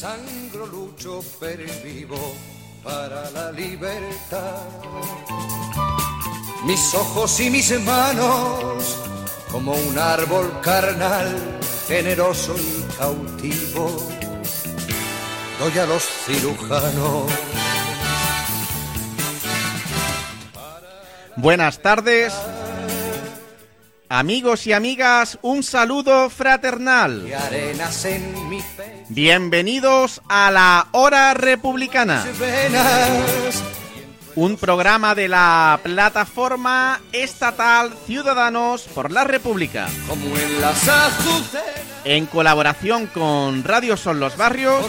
Sangro, lucho, vivo para la libertad. Mis ojos y mis manos, como un árbol carnal, generoso y cautivo, doy a los cirujanos. Buenas tardes. Amigos y amigas, un saludo fraternal. Bienvenidos a la Hora Republicana. Un programa de la plataforma estatal Ciudadanos por la República. en colaboración con Radio Son los Barrios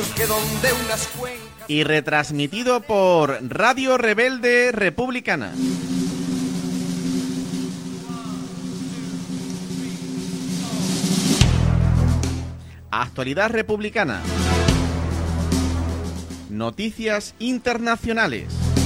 y retransmitido por Radio Rebelde Republicana. Actualidad republicana. Noticias internacionales.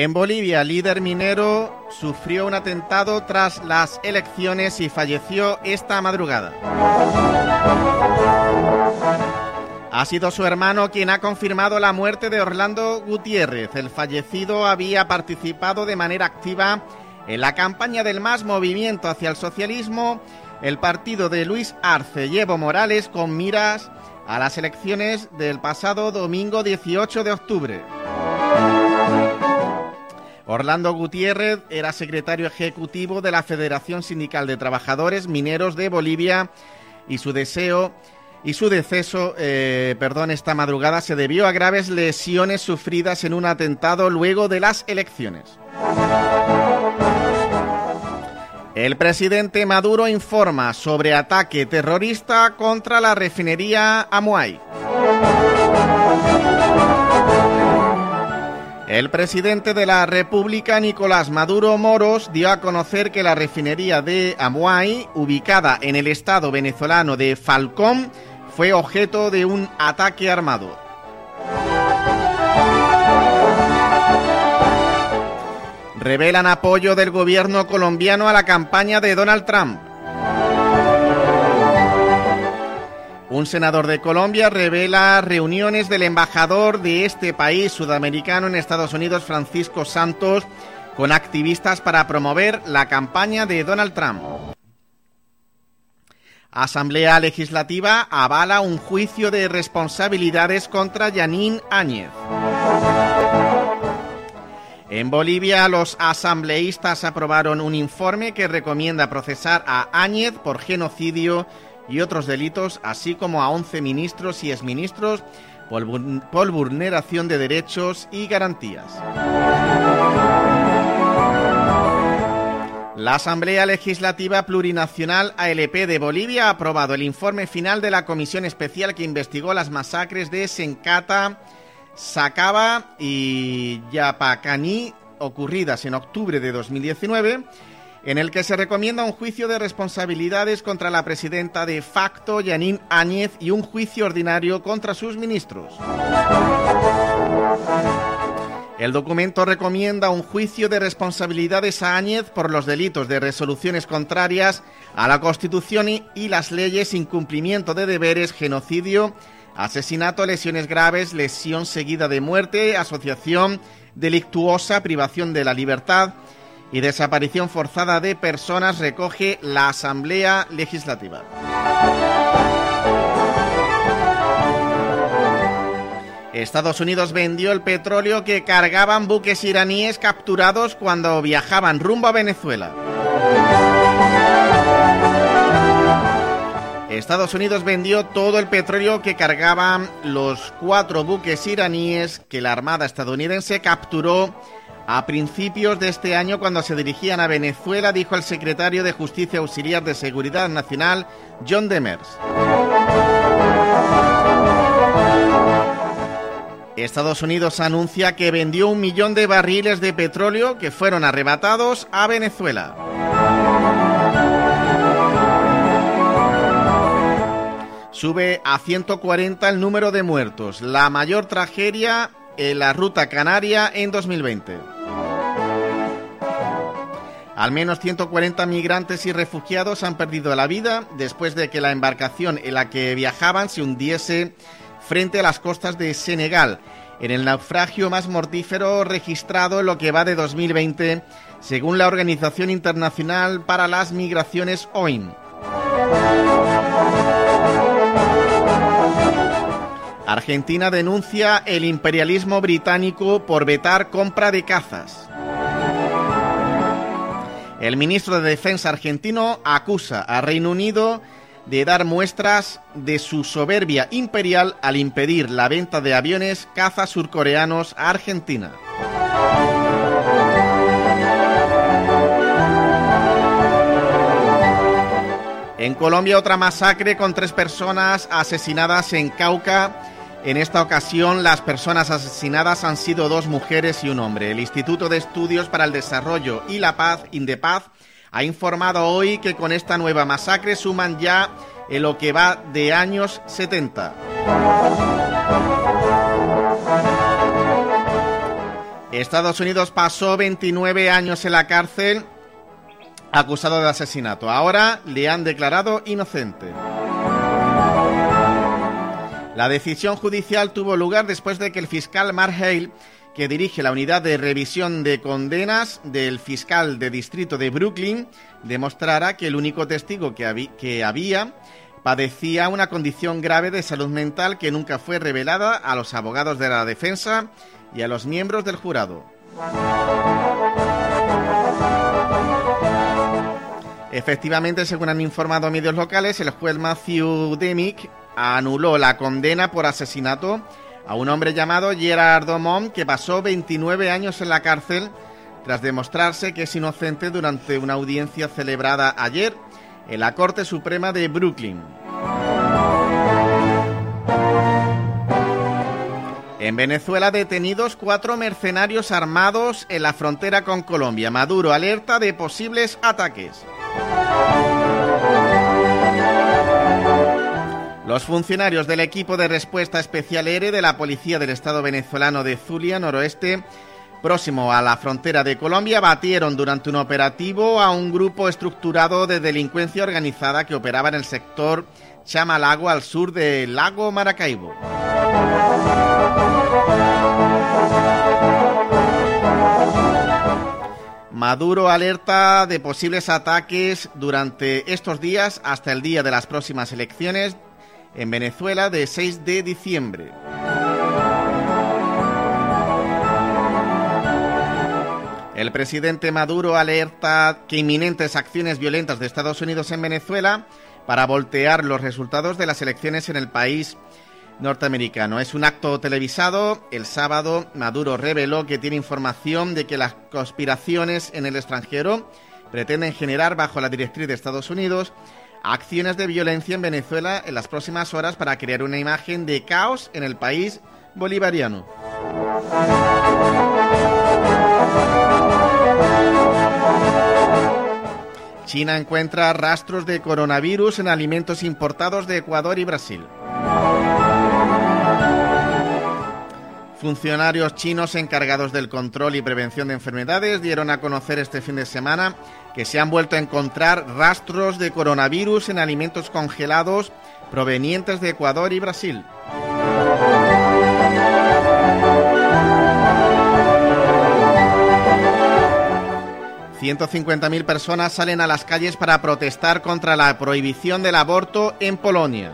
En Bolivia, líder minero sufrió un atentado tras las elecciones y falleció esta madrugada. Ha sido su hermano quien ha confirmado la muerte de Orlando Gutiérrez. El fallecido había participado de manera activa en la campaña del MAS Movimiento hacia el Socialismo, el partido de Luis Arce y Morales con miras a las elecciones del pasado domingo 18 de octubre. Orlando Gutiérrez era secretario ejecutivo de la Federación Sindical de Trabajadores Mineros de Bolivia y su deseo y su deceso, eh, perdón, esta madrugada se debió a graves lesiones sufridas en un atentado luego de las elecciones. El presidente Maduro informa sobre ataque terrorista contra la refinería Amuay. El presidente de la República, Nicolás Maduro Moros, dio a conocer que la refinería de Amuay, ubicada en el estado venezolano de Falcón, fue objeto de un ataque armado. Revelan apoyo del gobierno colombiano a la campaña de Donald Trump. Un senador de Colombia revela reuniones del embajador de este país sudamericano en Estados Unidos, Francisco Santos, con activistas para promover la campaña de Donald Trump. Asamblea Legislativa avala un juicio de responsabilidades contra Yanín Áñez. En Bolivia, los asambleístas aprobaron un informe que recomienda procesar a Áñez por genocidio y otros delitos, así como a 11 ministros y exministros por, por vulneración de derechos y garantías. La Asamblea Legislativa Plurinacional ALP de Bolivia ha aprobado el informe final de la comisión especial que investigó las masacres de Sencata, Sacaba y Yapacaní ocurridas en octubre de 2019 en el que se recomienda un juicio de responsabilidades contra la presidenta de facto, Yanín Áñez, y un juicio ordinario contra sus ministros. El documento recomienda un juicio de responsabilidades a Áñez por los delitos de resoluciones contrarias a la Constitución y las leyes, incumplimiento de deberes, genocidio, asesinato, lesiones graves, lesión seguida de muerte, asociación delictuosa, privación de la libertad, y desaparición forzada de personas recoge la Asamblea Legislativa. Estados Unidos vendió el petróleo que cargaban buques iraníes capturados cuando viajaban rumbo a Venezuela. Estados Unidos vendió todo el petróleo que cargaban los cuatro buques iraníes que la Armada estadounidense capturó a principios de este año, cuando se dirigían a Venezuela, dijo el secretario de Justicia Auxiliar de Seguridad Nacional, John Demers. Estados Unidos anuncia que vendió un millón de barriles de petróleo que fueron arrebatados a Venezuela. Sube a 140 el número de muertos, la mayor tragedia en la ruta canaria en 2020. Al menos 140 migrantes y refugiados han perdido la vida después de que la embarcación en la que viajaban se hundiese frente a las costas de Senegal, en el naufragio más mortífero registrado en lo que va de 2020, según la Organización Internacional para las Migraciones OIM. Argentina denuncia el imperialismo británico por vetar compra de cazas. El ministro de Defensa argentino acusa a Reino Unido de dar muestras de su soberbia imperial al impedir la venta de aviones cazas surcoreanos a Argentina. En Colombia otra masacre con tres personas asesinadas en Cauca. En esta ocasión las personas asesinadas han sido dos mujeres y un hombre. El Instituto de Estudios para el Desarrollo y la Paz, Indepaz, ha informado hoy que con esta nueva masacre suman ya en lo que va de años 70. Estados Unidos pasó 29 años en la cárcel acusado de asesinato. Ahora le han declarado inocente. La decisión judicial tuvo lugar después de que el fiscal Mark Hale, que dirige la unidad de revisión de condenas del fiscal de distrito de Brooklyn, demostrara que el único testigo que, había padecía una condición grave de salud mental que nunca fue revelada a los abogados de la defensa y a los miembros del jurado. Efectivamente, según han informado medios locales, el juez Matthew Demick anuló la condena por asesinato a un hombre llamado Gerard Mom que pasó 29 años en la cárcel tras demostrarse que es inocente durante una audiencia celebrada ayer en la Corte Suprema de Brooklyn. En Venezuela detenidos cuatro mercenarios armados en la frontera con Colombia. Maduro alerta de posibles ataques. Los funcionarios del equipo de respuesta especial ERE de la Policía del Estado venezolano de Zulia, noroeste, próximo a la frontera de Colombia, batieron durante un operativo a un grupo estructurado de delincuencia organizada que operaba en el sector Chamalago al sur del lago Maracaibo. Maduro alerta de posibles ataques durante estos días hasta el día de las próximas elecciones en Venezuela de 6 de diciembre. El presidente Maduro alerta que inminentes acciones violentas de Estados Unidos en Venezuela para voltear los resultados de las elecciones en el país norteamericano. Es un acto televisado. El sábado Maduro reveló que tiene información de que las conspiraciones en el extranjero pretenden generar bajo la directriz de Estados Unidos acciones de violencia en Venezuela en las próximas horas para crear una imagen de caos en el país bolivariano. China encuentra rastros de coronavirus en alimentos importados de Ecuador y Brasil. Funcionarios chinos encargados del control y prevención de enfermedades dieron a conocer este fin de semana que se han vuelto a encontrar rastros de coronavirus en alimentos congelados provenientes de Ecuador y Brasil. ...150.000 personas salen a las calles para protestar contra la prohibición del aborto en Polonia.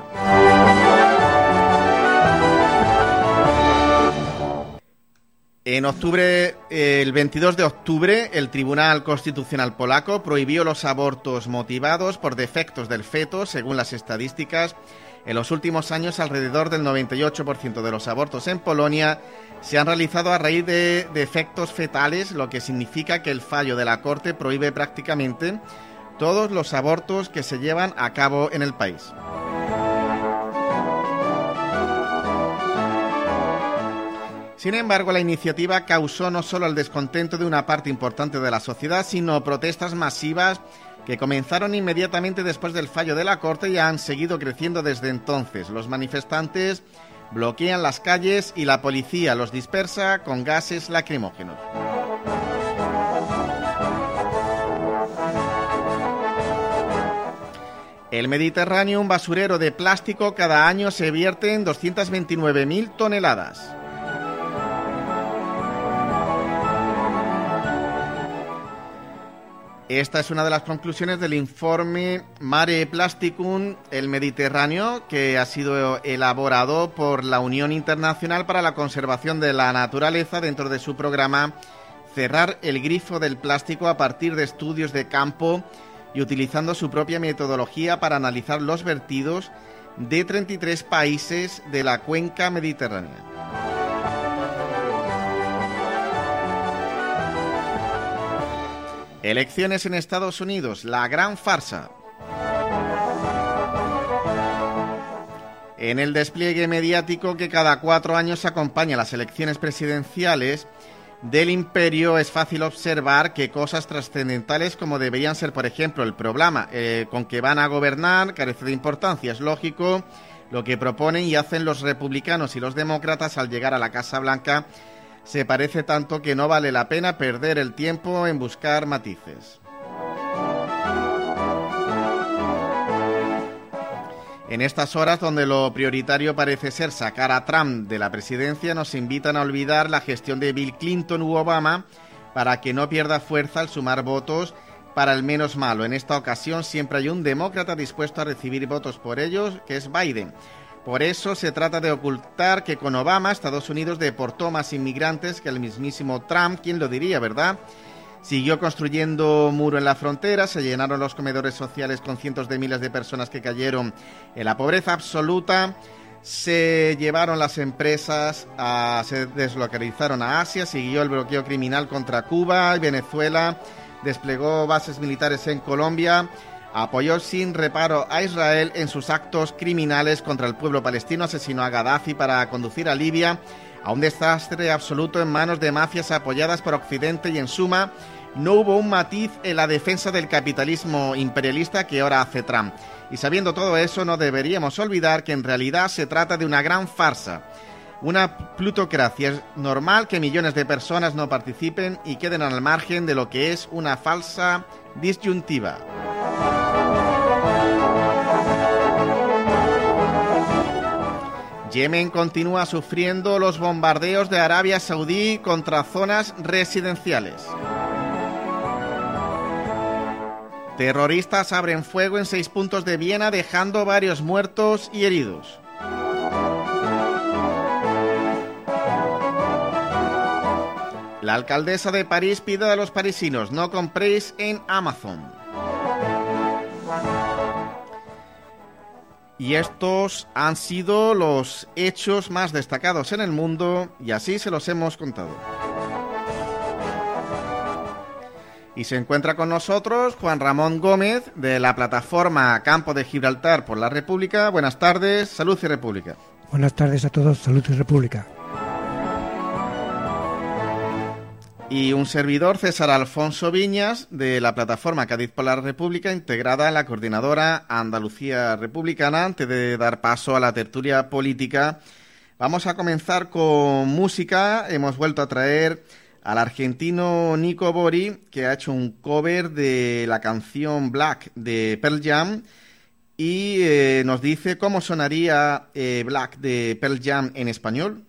En octubre, el 22 de octubre, el Tribunal Constitucional polaco prohibió los abortos motivados por defectos del feto, según las estadísticas. En los últimos años, alrededor del 98% de los abortos en Polonia se han realizado a raíz de defectos fetales, lo que significa que el fallo de la Corte prohíbe prácticamente todos los abortos que se llevan a cabo en el país. Sin embargo, la iniciativa causó no solo el descontento de una parte importante de la sociedad, sino protestas masivas que comenzaron inmediatamente después del fallo de la Corte y han seguido creciendo desde entonces. Los manifestantes bloquean las calles y la policía los dispersa con gases lacrimógenos. El Mediterráneo, un basurero de plástico, cada año se vierte en 229.000 toneladas. Esta es una de las conclusiones del informe Mare Plasticum, el Mediterráneo, que ha sido elaborado por la Unión Internacional para la Conservación de la Naturaleza dentro de su programa Cerrar el grifo del plástico a partir de estudios de campo y utilizando su propia metodología para analizar los vertidos de 33 países de la cuenca mediterránea. Elecciones en Estados Unidos, la gran farsa. En el despliegue mediático que cada cuatro años acompaña las elecciones presidenciales del imperio es fácil observar que cosas trascendentales como deberían ser, por ejemplo, el programa eh, con que van a gobernar carece de importancia. Es lógico lo que proponen y hacen los republicanos y los demócratas al llegar a la Casa Blanca se parece tanto que no vale la pena perder el tiempo en buscar matices. En estas horas donde lo prioritario parece ser sacar a Trump de la presidencia, nos invitan a olvidar la gestión de Bill Clinton u Obama para que no pierda fuerza al sumar votos para el menos malo. En esta ocasión siempre hay un demócrata dispuesto a recibir votos por ellos, que es Biden. Por eso se trata de ocultar que con Obama Estados Unidos deportó más inmigrantes que el mismísimo Trump, ¿quién lo diría, verdad? Siguió construyendo muro en la frontera, se llenaron los comedores sociales con cientos de miles de personas que cayeron en la pobreza absoluta, se llevaron las empresas, se deslocalizaron a Asia, siguió el bloqueo criminal contra Cuba y Venezuela, desplegó bases militares en Colombia, apoyó sin reparo a Israel en sus actos criminales contra el pueblo palestino, asesinó a Gaddafi para conducir a Libia a un desastre absoluto en manos de mafias apoyadas por Occidente y en suma no hubo un matiz en la defensa del capitalismo imperialista que ahora hace Trump. Y sabiendo todo eso, no deberíamos olvidar que en realidad se trata de una gran farsa. Una plutocracia. Es normal que millones de personas no participen y queden al margen de lo que es una falsa disyuntiva. Yemen continúa sufriendo los bombardeos de Arabia Saudí contra zonas residenciales. Terroristas abren fuego en seis puntos de Viena dejando varios muertos y heridos. La alcaldesa de París pide a los parisinos no compréis en Amazon. Y estos han sido los hechos más destacados en el mundo y así se los hemos contado. Y se encuentra con nosotros Juan Ramón Gómez de la plataforma Campo de Gibraltar por la República. Buenas tardes, Salud y República. Buenas tardes a todos, Salud y República. Y un servidor, César Alfonso Viñas, de la plataforma Cádiz por la República, integrada en la coordinadora Andalucía Republicana. Antes de dar paso a la tertulia política, vamos a comenzar con música. Hemos vuelto a traer al argentino Nico Bori, que ha hecho un cover de la canción Black de Pearl Jam y eh, nos dice cómo sonaría eh, Black de Pearl Jam en español.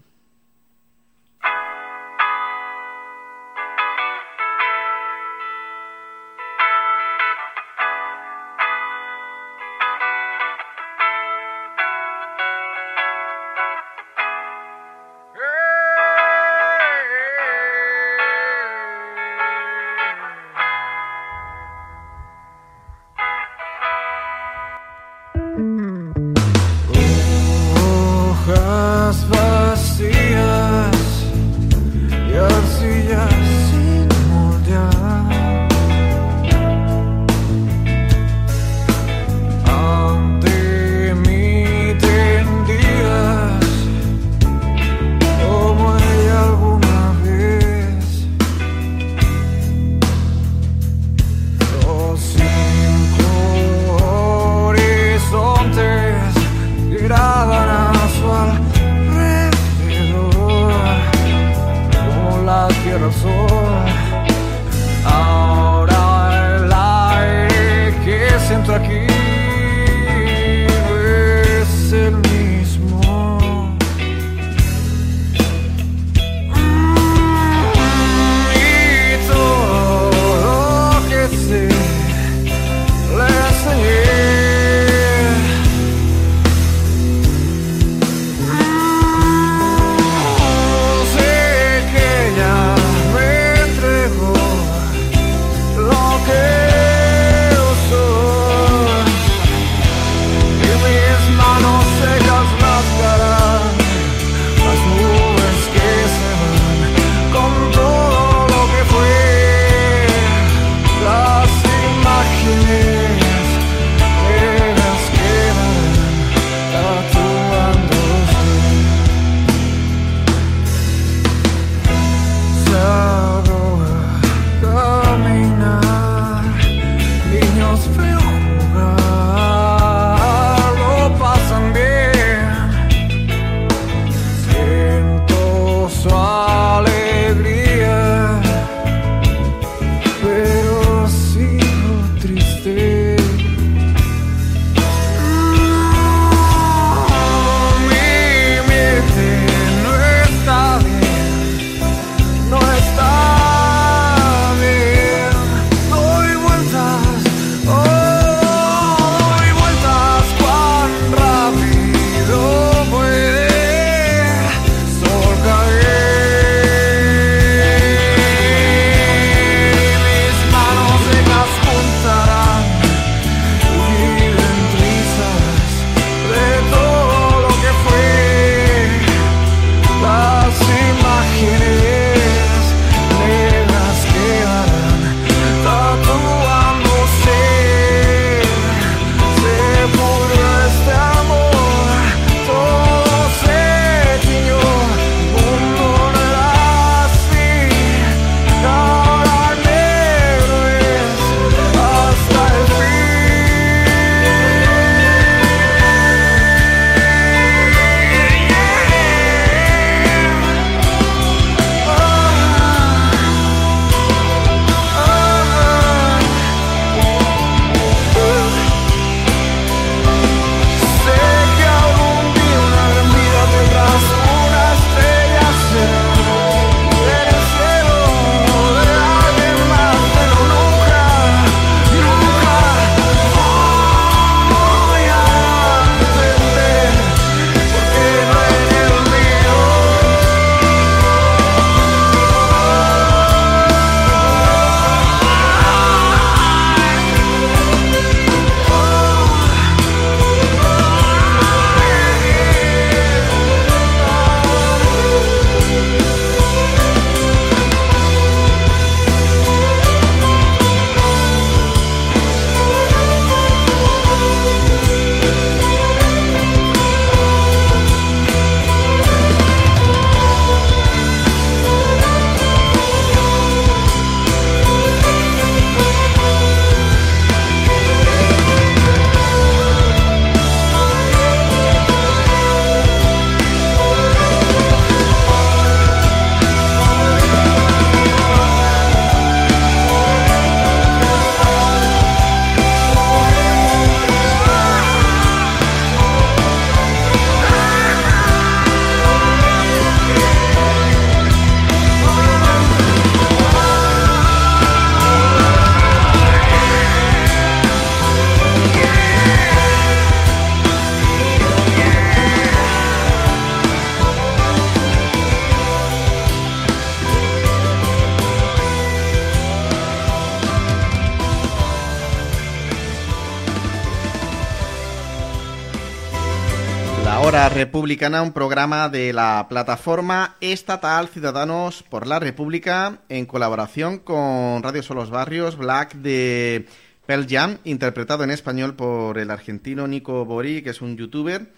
Republicana, un programa de la plataforma estatal Ciudadanos por la República en colaboración con Radio Solos Barrios, Black de Pearl Jam, interpretado en español por el argentino Nico Bori, que es un youtuber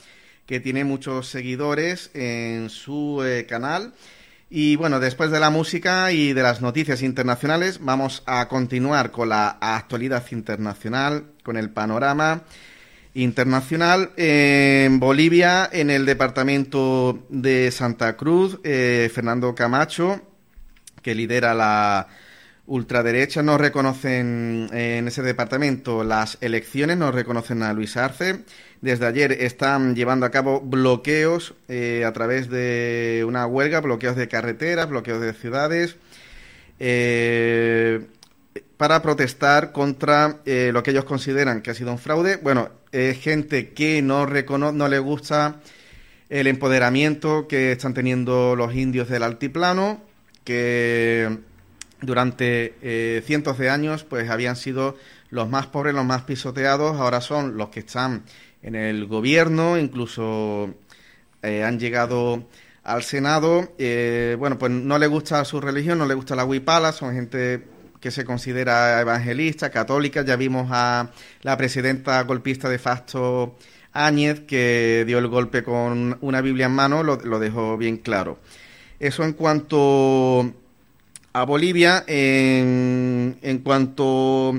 que tiene muchos seguidores en su eh, canal. Y bueno, después de la música y de las noticias internacionales, vamos a continuar con la actualidad internacional, con el panorama internacional. En Bolivia, en el departamento de Santa Cruz, eh, Fernando Camacho, que lidera la ultraderecha, no reconocen en ese departamento las elecciones, no reconocen a Luis Arce. Desde ayer están llevando a cabo bloqueos eh, a través de una huelga, bloqueos de carreteras, bloqueos de ciudades. Eh, para protestar contra eh, lo que ellos consideran que ha sido un fraude. Bueno, es gente que no, no le gusta el empoderamiento que están teniendo los indios del altiplano, que durante eh, cientos de años pues habían sido los más pobres, los más pisoteados, ahora son los que están en el gobierno, incluso eh, han llegado al Senado. bueno, pues no le gusta su religión, no le gusta la huipala, son gente que se considera evangelista, católica. Ya vimos a la presidenta golpista de facto Áñez, que dio el golpe con una Biblia en mano, lo, dejó bien claro. Eso en cuanto a Bolivia, en, en cuanto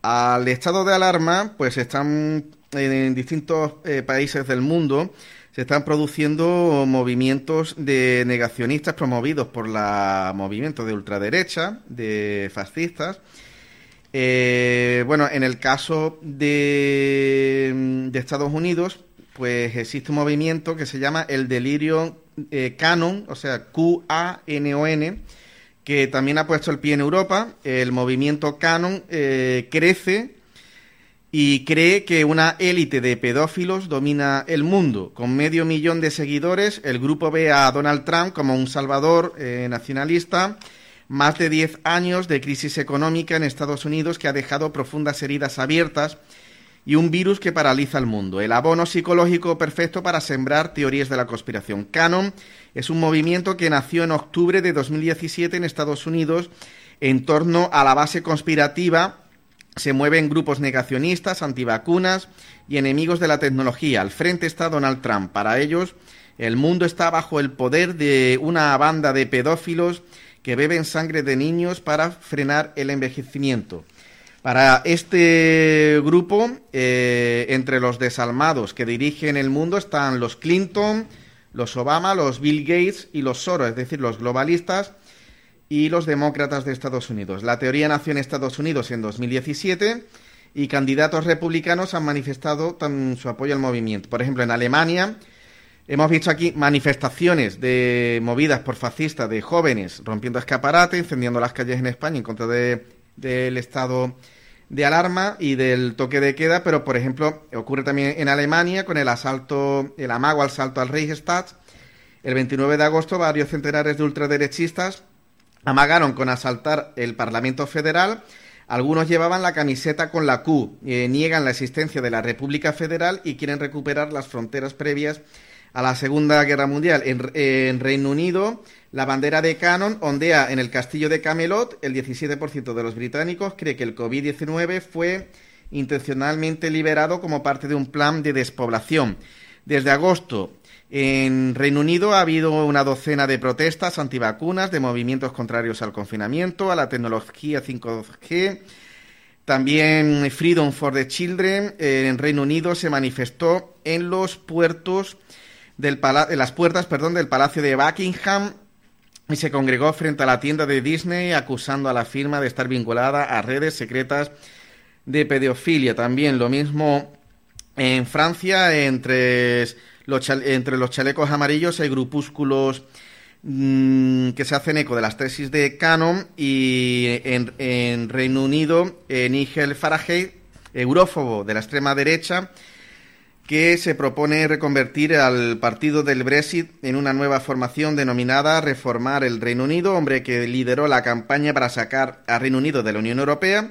al estado de alarma, pues están en distintos eh, países del mundo se están produciendo movimientos de negacionistas promovidos por la movimiento de ultraderecha, de fascistas. Eh, bueno, en el caso de, Estados Unidos, pues existe un movimiento que se llama el delirio eh, canon, o sea, Q-A-N-O-N, que también ha puesto el pie en Europa. El movimiento canon eh, crece y cree que una élite de pedófilos domina el mundo. Con medio millón de seguidores, el grupo ve a Donald Trump como un salvador eh, nacionalista. Más de 10 años de crisis económica en Estados Unidos que ha dejado profundas heridas abiertas y un virus que paraliza el mundo. El abono psicológico perfecto para sembrar teorías de la conspiración. Canon es un movimiento que nació en octubre de 2017 en Estados Unidos en torno a la base conspirativa se mueven grupos negacionistas, antivacunas y enemigos de la tecnología. Al frente está Donald Trump. Para ellos, el mundo está bajo el poder de una banda de pedófilos que beben sangre de niños para frenar el envejecimiento. Para este grupo, eh, entre los desalmados que dirigen el mundo están los Clinton, los Obama, los Bill Gates y los Soros, es decir, los globalistas y los demócratas de Estados Unidos. La teoría nació en Estados Unidos en 2017 y candidatos republicanos han manifestado su apoyo al movimiento. Por ejemplo, en Alemania hemos visto aquí manifestaciones de movidas por fascistas de jóvenes rompiendo escaparate, incendiando las calles en España en contra del estado de alarma y del toque de queda, pero por ejemplo ocurre también en Alemania con el asalto, el amago al salto al Reichstag. El 29 de agosto varios centenares de ultraderechistas amagaron con asaltar el Parlamento Federal. Algunos llevaban la camiseta con la Q, eh, niegan la existencia de la República Federal y quieren recuperar las fronteras previas a la Segunda Guerra Mundial. En, Reino Unido, la bandera de Canon ondea en el castillo de Camelot. El 17% de los británicos cree que el COVID-19 fue intencionalmente liberado como parte de un plan de despoblación. Desde agosto, en Reino Unido ha habido una docena de protestas antivacunas, de movimientos contrarios al confinamiento, a la tecnología 5G. También Freedom for the Children en Reino Unido se manifestó en los puertos del en las puertas, perdón, del Palacio de Buckingham y se congregó frente a la tienda de Disney acusando a la firma de estar vinculada a redes secretas de pedofilia. También lo mismo en Francia entre entre los chalecos amarillos hay grupúsculos mm, que se hacen eco de las tesis de Canon y en, Reino Unido, Nigel Farage, eurófobo de la extrema derecha, que se propone reconvertir al partido del Brexit en una nueva formación denominada Reformar el Reino Unido, hombre que lideró la campaña para sacar a Reino Unido de la Unión Europea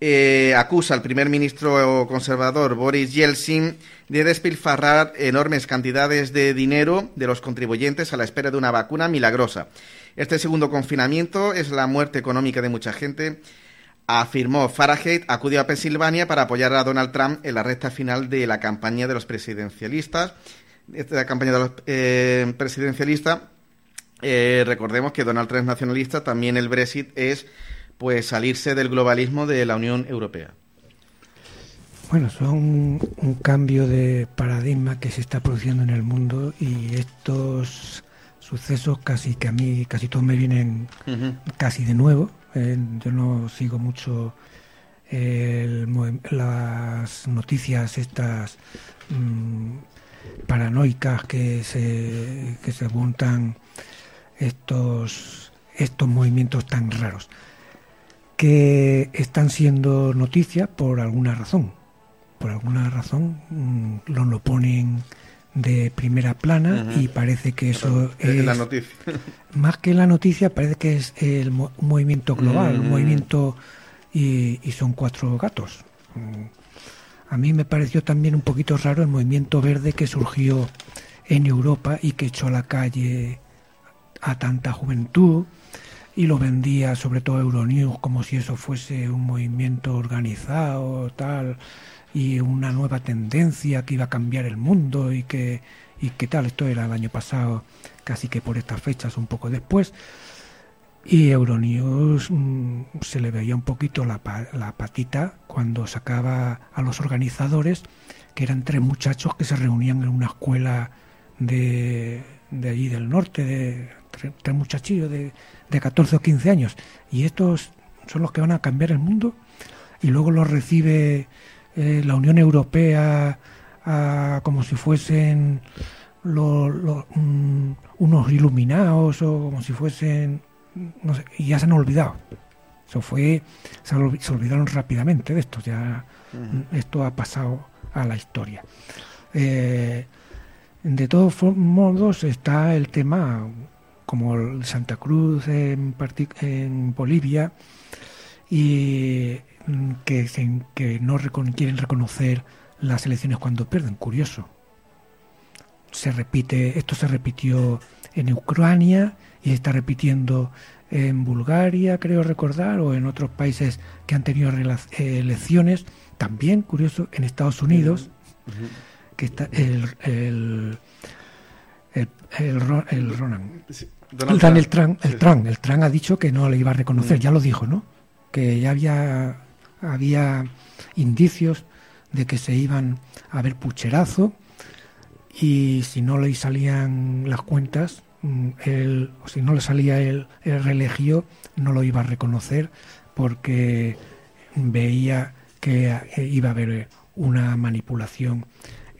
eh, acusa al primer ministro conservador Boris Yeltsin de despilfarrar enormes cantidades de dinero de los contribuyentes a la espera de una vacuna milagrosa. Este segundo confinamiento es la muerte económica de mucha gente, afirmó Fahrenheit, acudió a Pensilvania para apoyar a Donald Trump en la recta final de la campaña de los presidencialistas. Esta campaña de los eh, presidencialistas, eh, recordemos que Donald Trump es nacionalista, también el Brexit es pues salirse del globalismo de la Unión Europea. Bueno, son un cambio de paradigma que se está produciendo en el mundo y estos sucesos casi que a mí casi todos me vienen casi de nuevo. Eh, yo no sigo mucho las noticias estas mm, paranoicas que se que se montan estos estos movimientos tan raros que están siendo noticias por alguna razón. Por alguna razón mm, lo, ponen de primera plana y parece que eso es, la noticia. más que la noticia parece que es el movimiento global, un mm. movimiento y, son cuatro gatos. Mm. A mí me pareció también un poquito raro el movimiento verde que surgió en Europa y que echó a la calle a tanta juventud y lo vendía sobre todo Euronews como si eso fuese un movimiento organizado tal y una nueva tendencia que iba a cambiar el mundo y que y que tal. Esto era el año pasado casi que por estas fechas un poco después. Y Euronews mm, se le veía un poquito la, la patita cuando sacaba a los organizadores que eran tres muchachos que se reunían en una escuela de, de allí del norte de tres, muchachillos de, de 14 o 15 años. Y estos son los que van a cambiar el mundo. Y luego los recibe eh, la Unión Europea como si fuesen mm, unos iluminados o como si fuesen... No sé, y ya se han olvidado. Eso fue, se, olvidaron rápidamente de esto, ya esto ha pasado a la historia. Eh, de todos modos está el tema como Santa Cruz en, en Bolivia, y mm, que, que no quieren reconocer las elecciones cuando pierden. Curioso. Se repite, esto se repitió en Ucrania y se está repitiendo en Bulgaria, creo recordar, o en otros países que han tenido elecciones. También, curioso, en Estados Unidos, que está el, el, el, el, Ronan. Donald Trump. el Trump, el Trump ha dicho que no le iba a reconocer, mm. ya lo dijo, ¿no? Que ya había, había indicios de que se iban a ver pucherazo y si no le salían las cuentas, mm, él, o si no le salía el, el no lo iba a reconocer porque veía que iba a haber una manipulación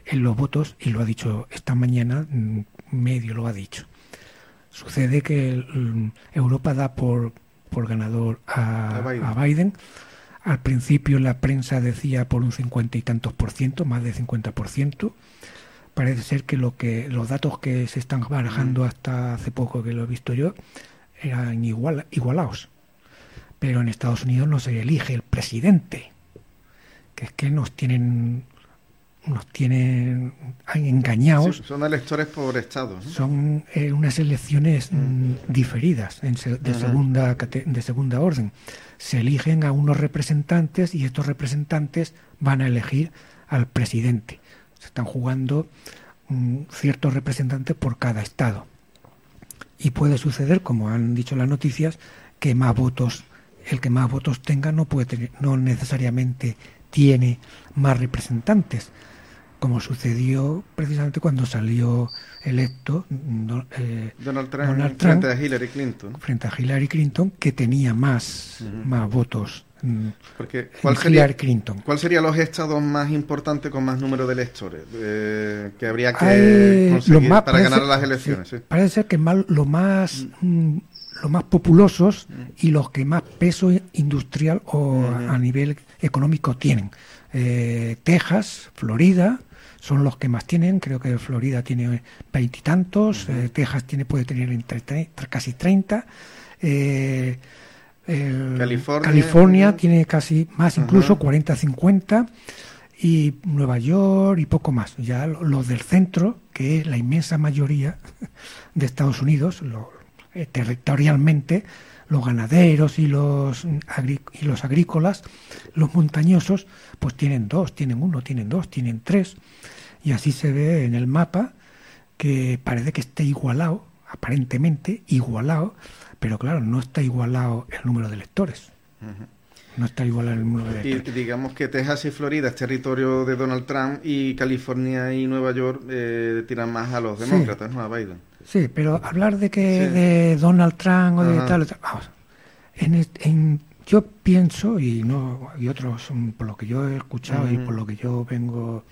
en los votos y lo ha dicho esta mañana, mm, medio lo ha dicho. Sucede que mm, Europa da por, por ganador a, Biden. Al principio la prensa decía por un cincuenta y tantos por ciento, más de 50 por ciento. Parece ser que lo que los datos que se están barajando mm. hasta hace poco que lo he visto yo eran igual, igualados. Pero en Estados Unidos no se elige el presidente, que es que nos tienen nos tienen engañados. son electores por estado. Son eh, unas elecciones mm, mm. diferidas de, segunda, de segunda orden. Se eligen a unos representantes y estos representantes van a elegir al presidente. Se están jugando mm, ciertos representantes por cada estado. Y puede suceder, como han dicho las noticias, que más votos, el que más votos tenga no puede tener, no necesariamente tiene más representantes como sucedió precisamente cuando salió electo eh, Donald, Trump, frente a Hillary Clinton. Frente a Hillary Clinton, que tenía más, más votos. Mm, Porque, ¿cuál, sería, Clinton. ¿Cuál serían los estados más importantes con más número de electores eh, que habría que conseguir para ganar las elecciones? Parece ser que más, lo más... Mm, los más populosos y los que más peso industrial o a nivel económico tienen. Eh, Texas, Florida, son los que más tienen. Creo que Florida tiene veintitantos, eh, Texas tiene puede tener entre, casi 30. Eh, California, tiene casi más, incluso Ajá. 40-50, y Nueva York y poco más. Ya lo- los del centro, que es la inmensa mayoría de Estados Unidos, lo- eh, territorialmente, los ganaderos y los, y los agrícolas, los montañosos, pues tienen dos, tienen uno, tienen dos, tienen tres, y así se ve en el mapa que parece que esté igualado, aparentemente igualado, pero claro, no está igualado el número de electores. No está igualado el número de Y electores. digamos que Texas y Florida es territorio de Donald Trump y California y Nueva York eh, tiran más a los Sí. demócratas, ¿no? A Biden. Sí, pero hablar de que Sí. de Donald Trump o de Ajá. tal, vamos. En, en- yo pienso y no y otros mm, por lo que yo he escuchado y por lo que yo vengo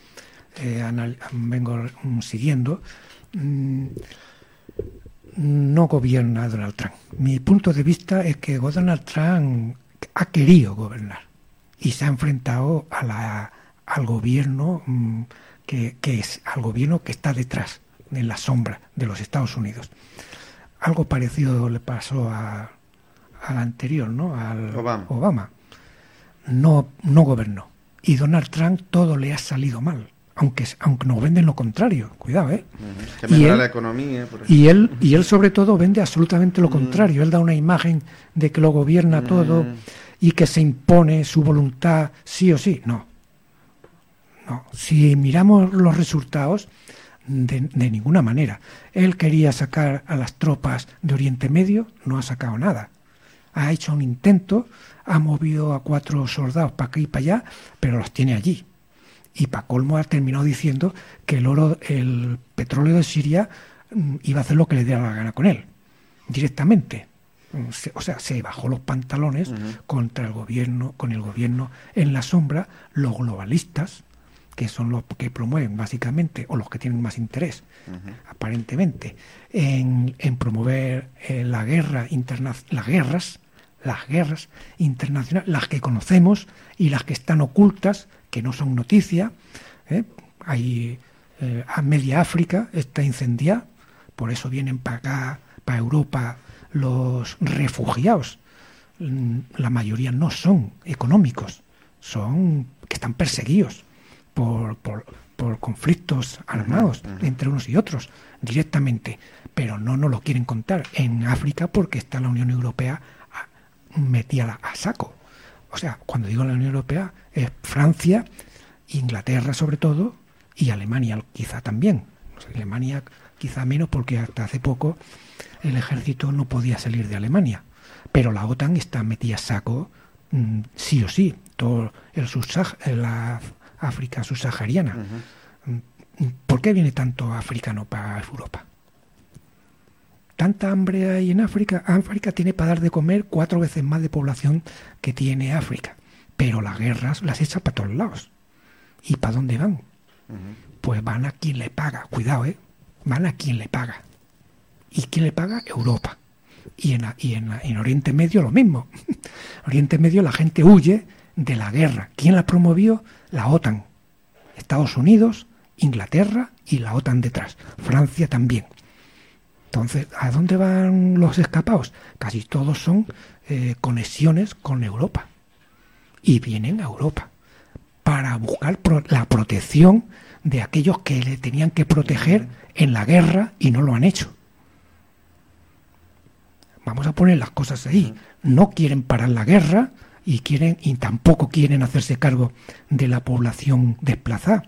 eh, anal- vengo mm, siguiendo mm, no gobierna Donald Trump. Mi punto de vista es que Donald Trump ha querido gobernar y se ha enfrentado a la, al gobierno que, que es al gobierno que está detrás, en la sombra de los Estados Unidos. Algo parecido le pasó a, al anterior, ¿no? Al Obama. No, no gobernó. Y Donald Trump todo le ha salido mal. Aunque, aunque nos venden lo contrario, cuidado, ¿eh? Que Y él- la economía. por. Y él, y él sobre todo vende absolutamente lo contrario. Él da una imagen de que lo gobierna todo y que se impone su voluntad sí o sí. No. No. Si miramos los resultados, de, de ninguna manera. Él quería sacar a las tropas de Oriente Medio, no ha sacado nada. Ha hecho un intento, ha movido a cuatro soldados para aquí y para allá, pero los tiene allí. Y para colmo ha terminado diciendo que el oro, el petróleo de Siria mm, iba a hacer lo que le diera la gana con él, directamente. O sea, se bajó los pantalones contra el gobierno, con el gobierno en la sombra, los globalistas, que son los que promueven básicamente, o los que tienen más interés, aparentemente, en, en promover eh, la guerra interna las guerras, las guerras internacionales, las que conocemos y las que están ocultas, que no son noticia. ¿eh? Hay eh, a media África está incendiada, por eso vienen para acá, para Europa, los refugiados. Mm, La mayoría no son económicos, son que están perseguidos por, por, por conflictos armados entre unos y otros directamente, pero no nos lo quieren contar en África porque está la Unión Europea a- metida a saco. O sea, cuando digo la Unión Europea es Francia, Inglaterra sobre todo y Alemania quizá también. O sea, Alemania quizá menos porque hasta hace poco el ejército no podía salir de Alemania. Pero la OTAN está metida a saco mm, sí o sí. Todo el subsah- la África subsahariana. Ujú. ¿Por qué viene tanto africano para Europa? Tanta hambre hay en África. África tiene para dar de comer cuatro veces más de población que tiene África. Pero las guerras las echa para todos lados. ¿Y para dónde van? Pues van a quien le paga. Cuidado, ¿eh? Van a quien le paga. ¿Y quién le paga? Europa. Y en, y en, en Oriente Medio lo mismo. Oriente Medio la gente huye de la guerra. ¿Quién la promovió? La OTAN. Estados Unidos, Inglaterra y la OTAN detrás. Francia también. Entonces, ¿a dónde van los escapados? Casi todos son eh, conexiones con Europa. Y vienen a Europa para buscar pro- la protección de aquellos que le tenían que proteger en la guerra y no lo han hecho. Vamos a poner las cosas ahí. No quieren parar la guerra y quieren y tampoco quieren hacerse cargo de la población desplazada.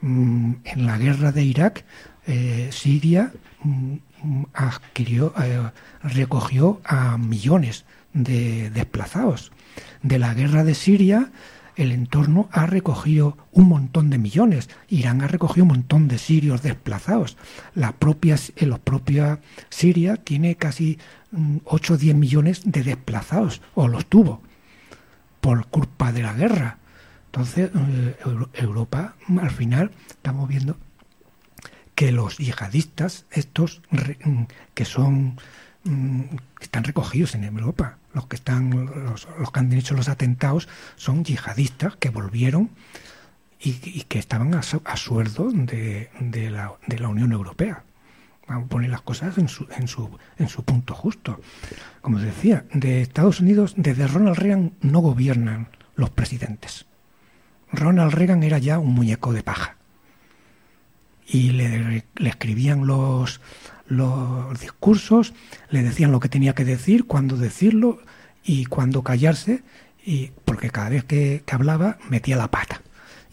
Mm, en la guerra de Irak, eh, Siria mm, mm, adquirió, eh, recogió a millones de desplazados. De la guerra de Siria, el entorno ha recogido un montón de millones. Irán ha recogido un montón de sirios desplazados. La propia, eh, la propia Siria tiene casi mm, 8 o 10 millones de desplazados, o los tuvo, por culpa de la guerra. Entonces, eh, Euro- Europa, al final, estamos viendo que los yihadistas, estos mm, que son mm, que están recogidos en Europa, los que están los, que han hecho los atentados son yihadistas que volvieron y, que estaban a, a sueldo de la Unión Europea. Vamos a poner las cosas en su, en su, en su punto justo. Como decía, de Estados Unidos, desde Ronald Reagan no gobiernan los presidentes. Ronald Reagan era ya un muñeco de paja. Y le, escribían los, los discursos, le decían lo que tenía que decir, cuándo decirlo y cuándo callarse, y porque cada vez que hablaba metía la pata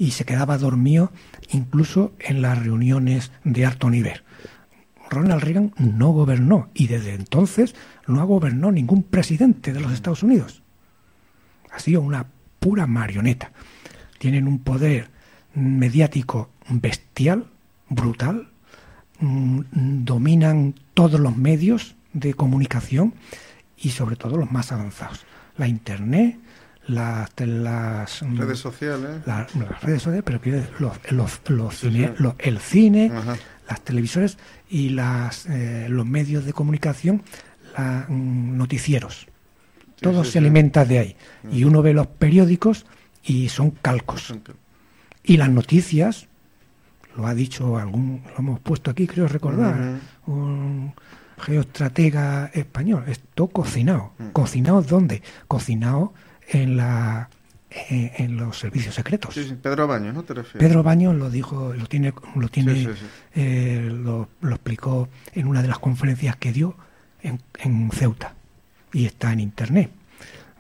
y se quedaba dormido incluso en las reuniones de alto nivel. Ronald Reagan no gobernó y desde entonces no ha gobernado ningún presidente de los Estados Unidos. Ha sido una pura marioneta. Tienen un poder mediático bestial, brutal, mm, dominan todos los medios de comunicación y sobre todo los más avanzados. La Internet, las, las redes sociales, la, las redes sociales, pero los, los, cine- el cine, Ajá. Las televisores y las, eh, los medios de comunicación, la- mm, noticieros. Todo sí, se sí. alimenta de ahí. Y uno ve los periódicos y son calcos. Y las noticias, lo ha dicho algún, lo hemos puesto aquí, creo recordar, un geoestratega español, esto cocinado. Mm. ¿Cocinado dónde? Cocinado en la en, en los servicios secretos. Sí, sí, Pedro Baños, ¿no te refieres? Pedro Baños lo dijo, lo tiene, lo tiene, Sí, eh, lo, lo explicó en una de las conferencias que dio en, en Ceuta y está en internet.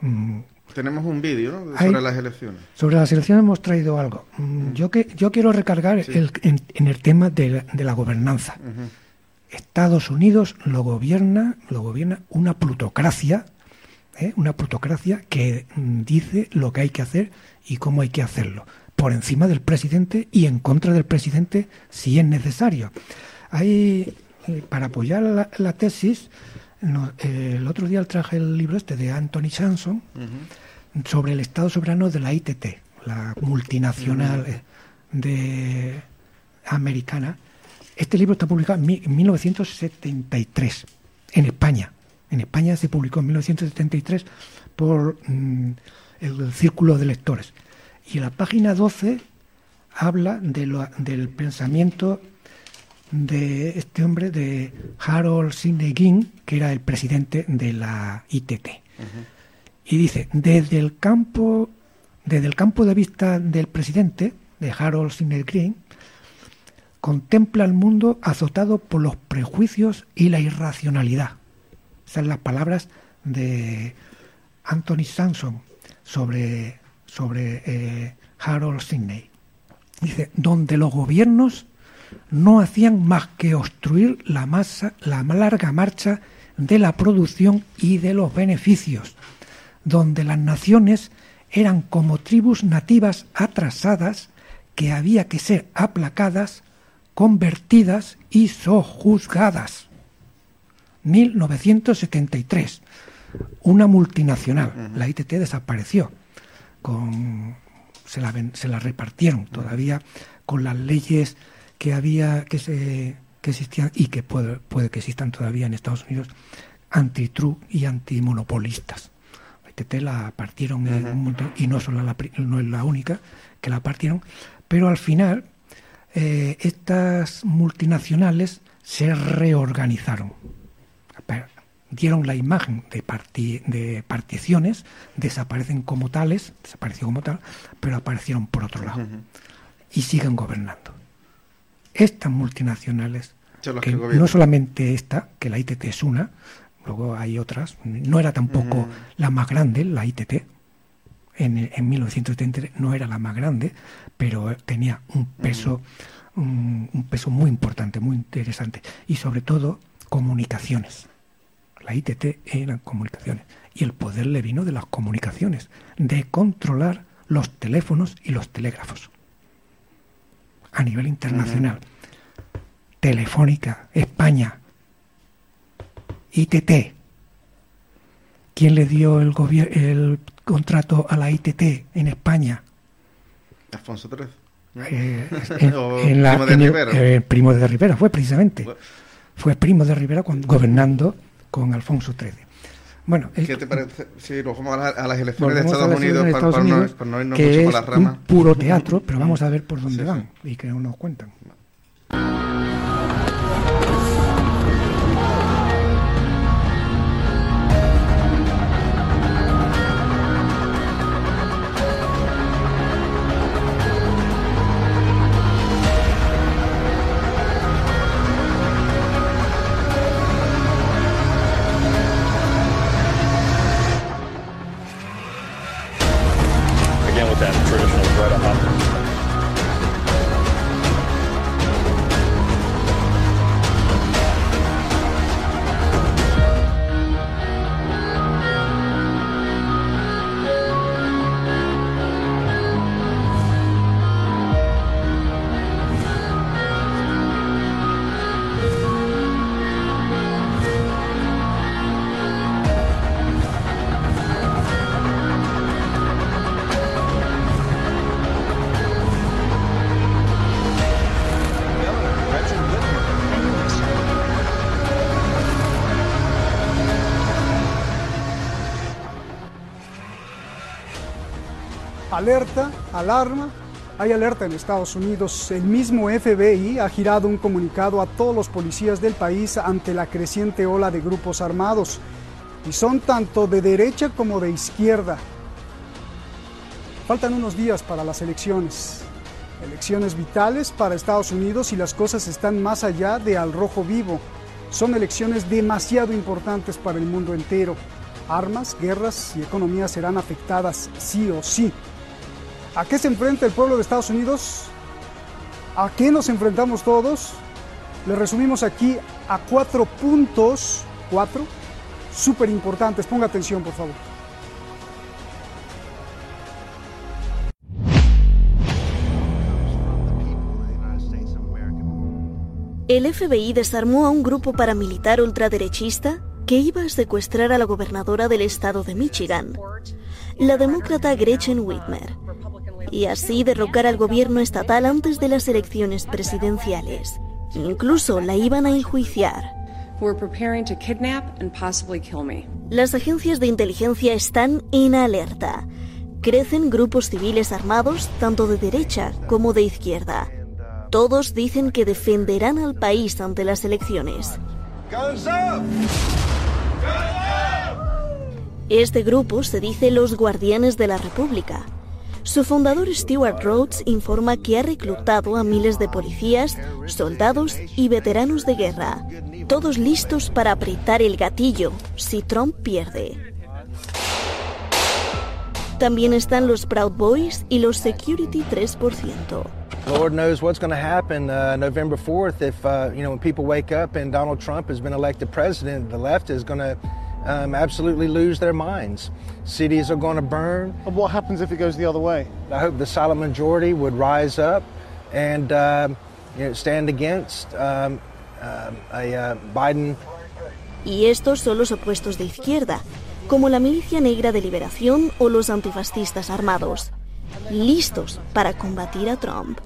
Mm, Tenemos un vídeo ¿no? Hay- sobre las elecciones. sobre la selección hemos traído algo. Mm, Yo que yo quiero recargar el- en, en el tema de la, de la gobernanza. Estados Unidos lo gobierna, lo gobierna una plutocracia, ¿eh? una plutocracia que dice lo que hay que hacer y cómo hay que hacerlo, por encima del presidente y en contra del presidente si es necesario. Hay, eh, para apoyar la, la tesis, no, eh, el otro día traje el libro este de Anthony Sanson sobre el Estado soberano de la ITT, la multinacional de americana. Este libro está publicado en 1973 en España. En España se publicó en 1973 por mm, el Círculo de Lectores. Y en la página 12 habla de lo- del pensamiento de este hombre, de Harold Sidney King, que era el presidente de la ITT. Y dice, desde el campo, desde el campo de vista del presidente, de Harold Sidney King, contempla el mundo azotado por los prejuicios y la irracionalidad. Esas son las palabras de Anthony Sanson sobre, sobre eh, Harold Sidney. Dice, donde los gobiernos no hacían más que obstruir la masa, la larga marcha de la producción y de los beneficios, donde las naciones eran como tribus nativas atrasadas que había que ser aplacadas, convertidas y sojuzgadas. 1973. Una multinacional, la ITT desapareció. Con, se, la, se la repartieron todavía con las leyes que había que se que existían y que puede, puede que existan todavía en Estados Unidos anti-true y antimonopolistas. La ITT la partieron en un montón, y no, solo la, no es la única que la partieron, pero al final eh, estas multinacionales se reorganizaron. Dieron la imagen de, parti- de particiones, desaparecen como tales, desapareció como tal, pero aparecieron por otro lado y siguen gobernando. Estas multinacionales, que que no solamente esta, que la ITT es una, luego hay otras, no era tampoco la más grande, la ITT, en, en 1973 no era la más grande, pero tenía un peso, un, un peso muy importante, muy interesante, y sobre todo comunicaciones. La ITT eran comunicaciones, y el poder le vino de las comunicaciones, de controlar los teléfonos y los telégrafos a nivel internacional. Telefónica, España, ITT. ¿Quién le dio el, el contrato a la ITT en España? Alfonso XIII. Eh, en, O en la- Primo de en el- Rivera. eh, Primo de Rivera, fue precisamente. Fue Primo de Rivera cuando- gobernando con Alfonso XIII. Bueno, ¿Qué te parece? Si nos vamos a, la- a las elecciones de Estados Unidos, de para, Estados para no, Unidos, para no irnos que mucho es por las ramas. un puro teatro, pero vamos a ver por dónde Sí, sí. van y que no nos cuentan. Alerta, alarma, hay alerta en Estados Unidos. El mismo FBI ha girado un comunicado a todos los policías del país ante la creciente ola de grupos armados. Y son tanto de derecha como de izquierda. Faltan unos días para las elecciones. Elecciones vitales para Estados Unidos y las cosas están más allá de al rojo vivo. Son elecciones demasiado importantes para el mundo entero. Armas, guerras y economía serán afectadas sí o sí. ¿A qué se enfrenta el pueblo de Estados Unidos? ¿A qué nos enfrentamos todos? Le resumimos aquí a cuatro puntos, cuatro, súper importantes. Ponga atención, por favor. El FBI desarmó a un grupo paramilitar ultraderechista que iba a secuestrar a la gobernadora del estado de Michigan, la demócrata Gretchen Whitmer y así derrocar al gobierno estatal antes de las elecciones presidenciales. Incluso la iban a enjuiciar. Las agencias de inteligencia están en alerta. Crecen grupos civiles armados tanto de derecha como de izquierda. Todos dicen que defenderán al país ante las elecciones. Este grupo se dice los guardianes de la República su fundador Stuart Rhodes informa que ha reclutado a miles de policías, soldados y veteranos de guerra, todos listos para apretar el gatillo si Trump pierde. También están los Proud Boys y los Security 3%. Lord knows what's going to happen uh, November 4th if, uh, you know, when people wake up and Donald Trump has been elected president, the left is going to um, absolutely lose their minds. Cities are going to burn. And what happens if it goes the other way? I hope the silent majority would rise up and um, you know, stand against um, um, a uh, Biden. Y estos son los opuestos de izquierda, como la Milicia Negra de Liberación o los antifascistas armados, listos para combatir a Trump.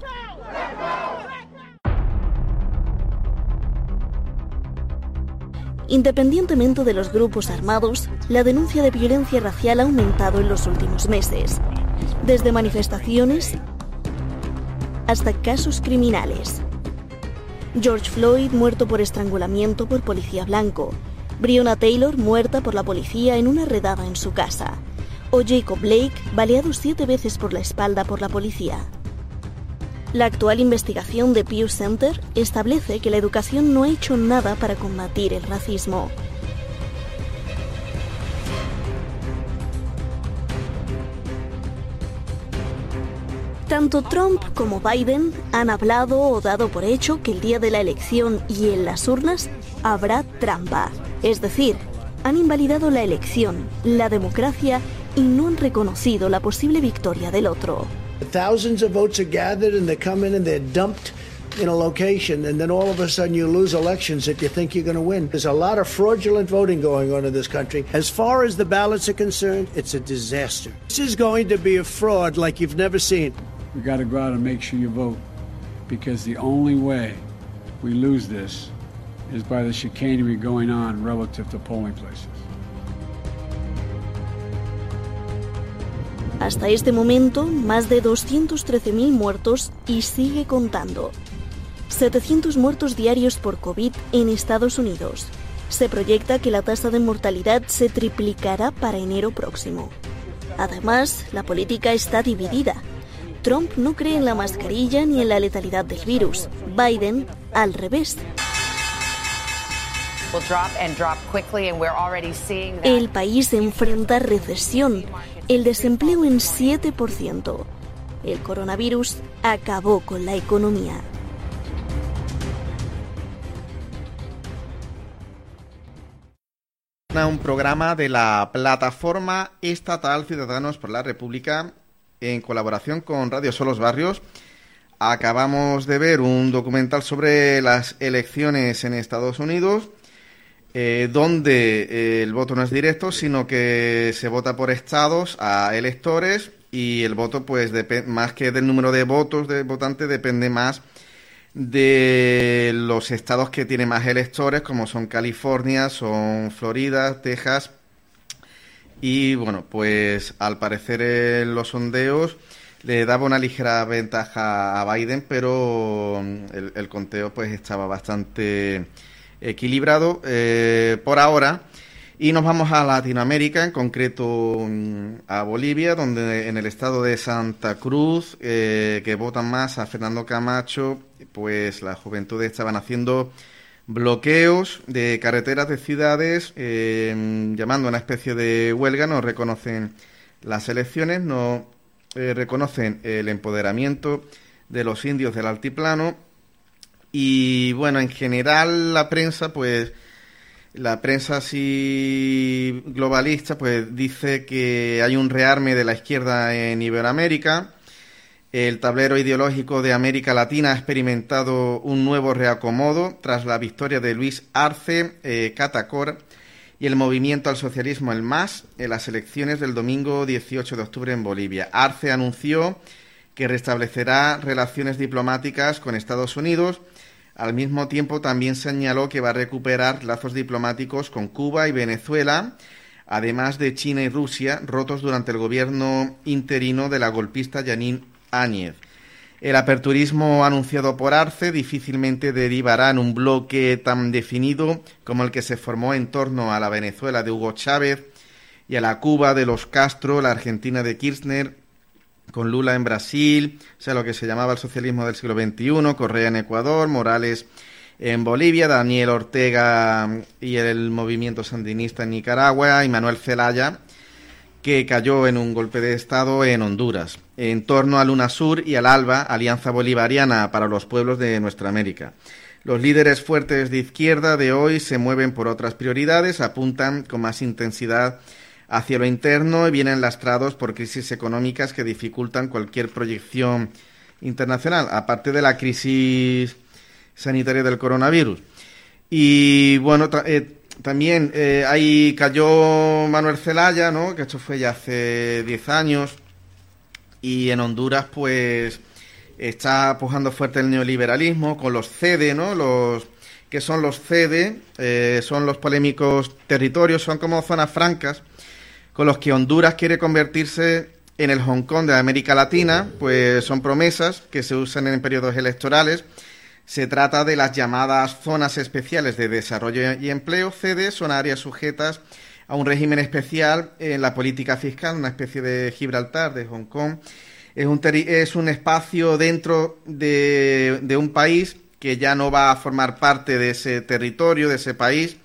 Independientemente de los grupos armados, la denuncia de violencia racial ha aumentado en los últimos meses, desde manifestaciones hasta casos criminales. George Floyd muerto por estrangulamiento por policía blanco, Breonna Taylor muerta por la policía en una redada en su casa, o Jacob Blake baleado siete veces por la espalda por la policía. La actual investigación de Pew Center establece que la educación no ha hecho nada para combatir el racismo. Tanto Trump como Biden han hablado o dado por hecho que el día de la elección y en las urnas habrá trampa. Es decir, han invalidado la elección, la democracia y no han reconocido la posible victoria del otro. Thousands of votes are gathered and they come in and they're dumped in a location, and then all of a sudden you lose elections that you think you're going to win. There's a lot of fraudulent voting going on in this country. As far as the ballots are concerned, it's a disaster. This is going to be a fraud like you've never seen. We got to go out and make sure you vote because the only way we lose this is by the chicanery going on relative to polling places. Hasta este momento, más de 213.000 muertos y sigue contando. 700 muertos diarios por COVID en Estados Unidos. Se proyecta que la tasa de mortalidad se triplicará para enero próximo. Además, la política está dividida. Trump no cree en la mascarilla ni en la letalidad del virus. Biden, al revés. El país enfrenta recesión, el desempleo en 7%. El coronavirus acabó con la economía. un programa de la plataforma estatal Ciudadanos por la República en colaboración con Radio Solos Barrios. Acabamos de ver un documental sobre las elecciones en Estados Unidos, eh, donde eh, el voto no es directo, sino que se vota por estados a electores y el voto, pues, más que del número de votos de votantes, depende más de los estados que tienen más electores, como son California, son Florida, Texas. Y bueno, pues al parecer en los sondeos le daba una ligera ventaja a Biden, pero mm, el, conteo pues estaba bastante equilibrado eh, por ahora. Y nos vamos a Latinoamérica, en concreto mm, a Bolivia, donde en el estado de Santa Cruz, eh, que votan más a Fernando Camacho, pues las juventudes estaban haciendo bloqueos de carreteras de ciudades, eh, llamando a una especie de huelga, no reconocen las elecciones, no reconocen el empoderamiento de los indios del altiplano y bueno, en general la prensa pues la prensa así globalista pues dice que hay un rearme de la izquierda en Iberoamérica. El tablero ideológico de América Latina ha experimentado un nuevo reacomodo tras la victoria de Luis Arce eh, Catacor y el movimiento al socialismo El MAS en las elecciones del domingo 18 de octubre en Bolivia. Arce anunció que restablecerá relaciones diplomáticas con Estados Unidos al mismo tiempo, también señaló que va a recuperar lazos diplomáticos con Cuba y Venezuela, además de China y Rusia, rotos durante el gobierno interino de la golpista Yanín Áñez. El aperturismo anunciado por Arce difícilmente derivará en un bloque tan definido como el que se formó en torno a la Venezuela de Hugo Chávez y a la Cuba de los Castro, la Argentina de Kirchner con Lula en Brasil, o sea, lo que se llamaba el socialismo del siglo XXI, Correa en Ecuador, Morales en Bolivia, Daniel Ortega y el movimiento sandinista en Nicaragua y Manuel Zelaya, que cayó en un golpe de Estado en Honduras, en torno al UNASUR y al ALBA, Alianza Bolivariana para los Pueblos de Nuestra América. Los líderes fuertes de izquierda de hoy se mueven por otras prioridades, apuntan con más intensidad hacia lo interno y vienen lastrados por crisis económicas que dificultan cualquier proyección internacional, aparte de la crisis sanitaria del coronavirus. Y bueno, eh, también eh, ahí cayó Manuel Zelaya, ¿no? que esto fue ya hace 10 años, y en Honduras pues está pujando fuerte el neoliberalismo con los CEDE, ¿no? Los que son los CEDE, eh, son los polémicos territorios, son como zonas francas con los que Honduras quiere convertirse en el Hong Kong de América Latina, pues son promesas que se usan en periodos electorales. Se trata de las llamadas zonas especiales de desarrollo y empleo, CEDE, son áreas sujetas a un régimen especial en la política fiscal, una especie de Gibraltar de Hong Kong. Es un, es un espacio dentro de, de un país que ya no va a formar parte de ese territorio, de ese país,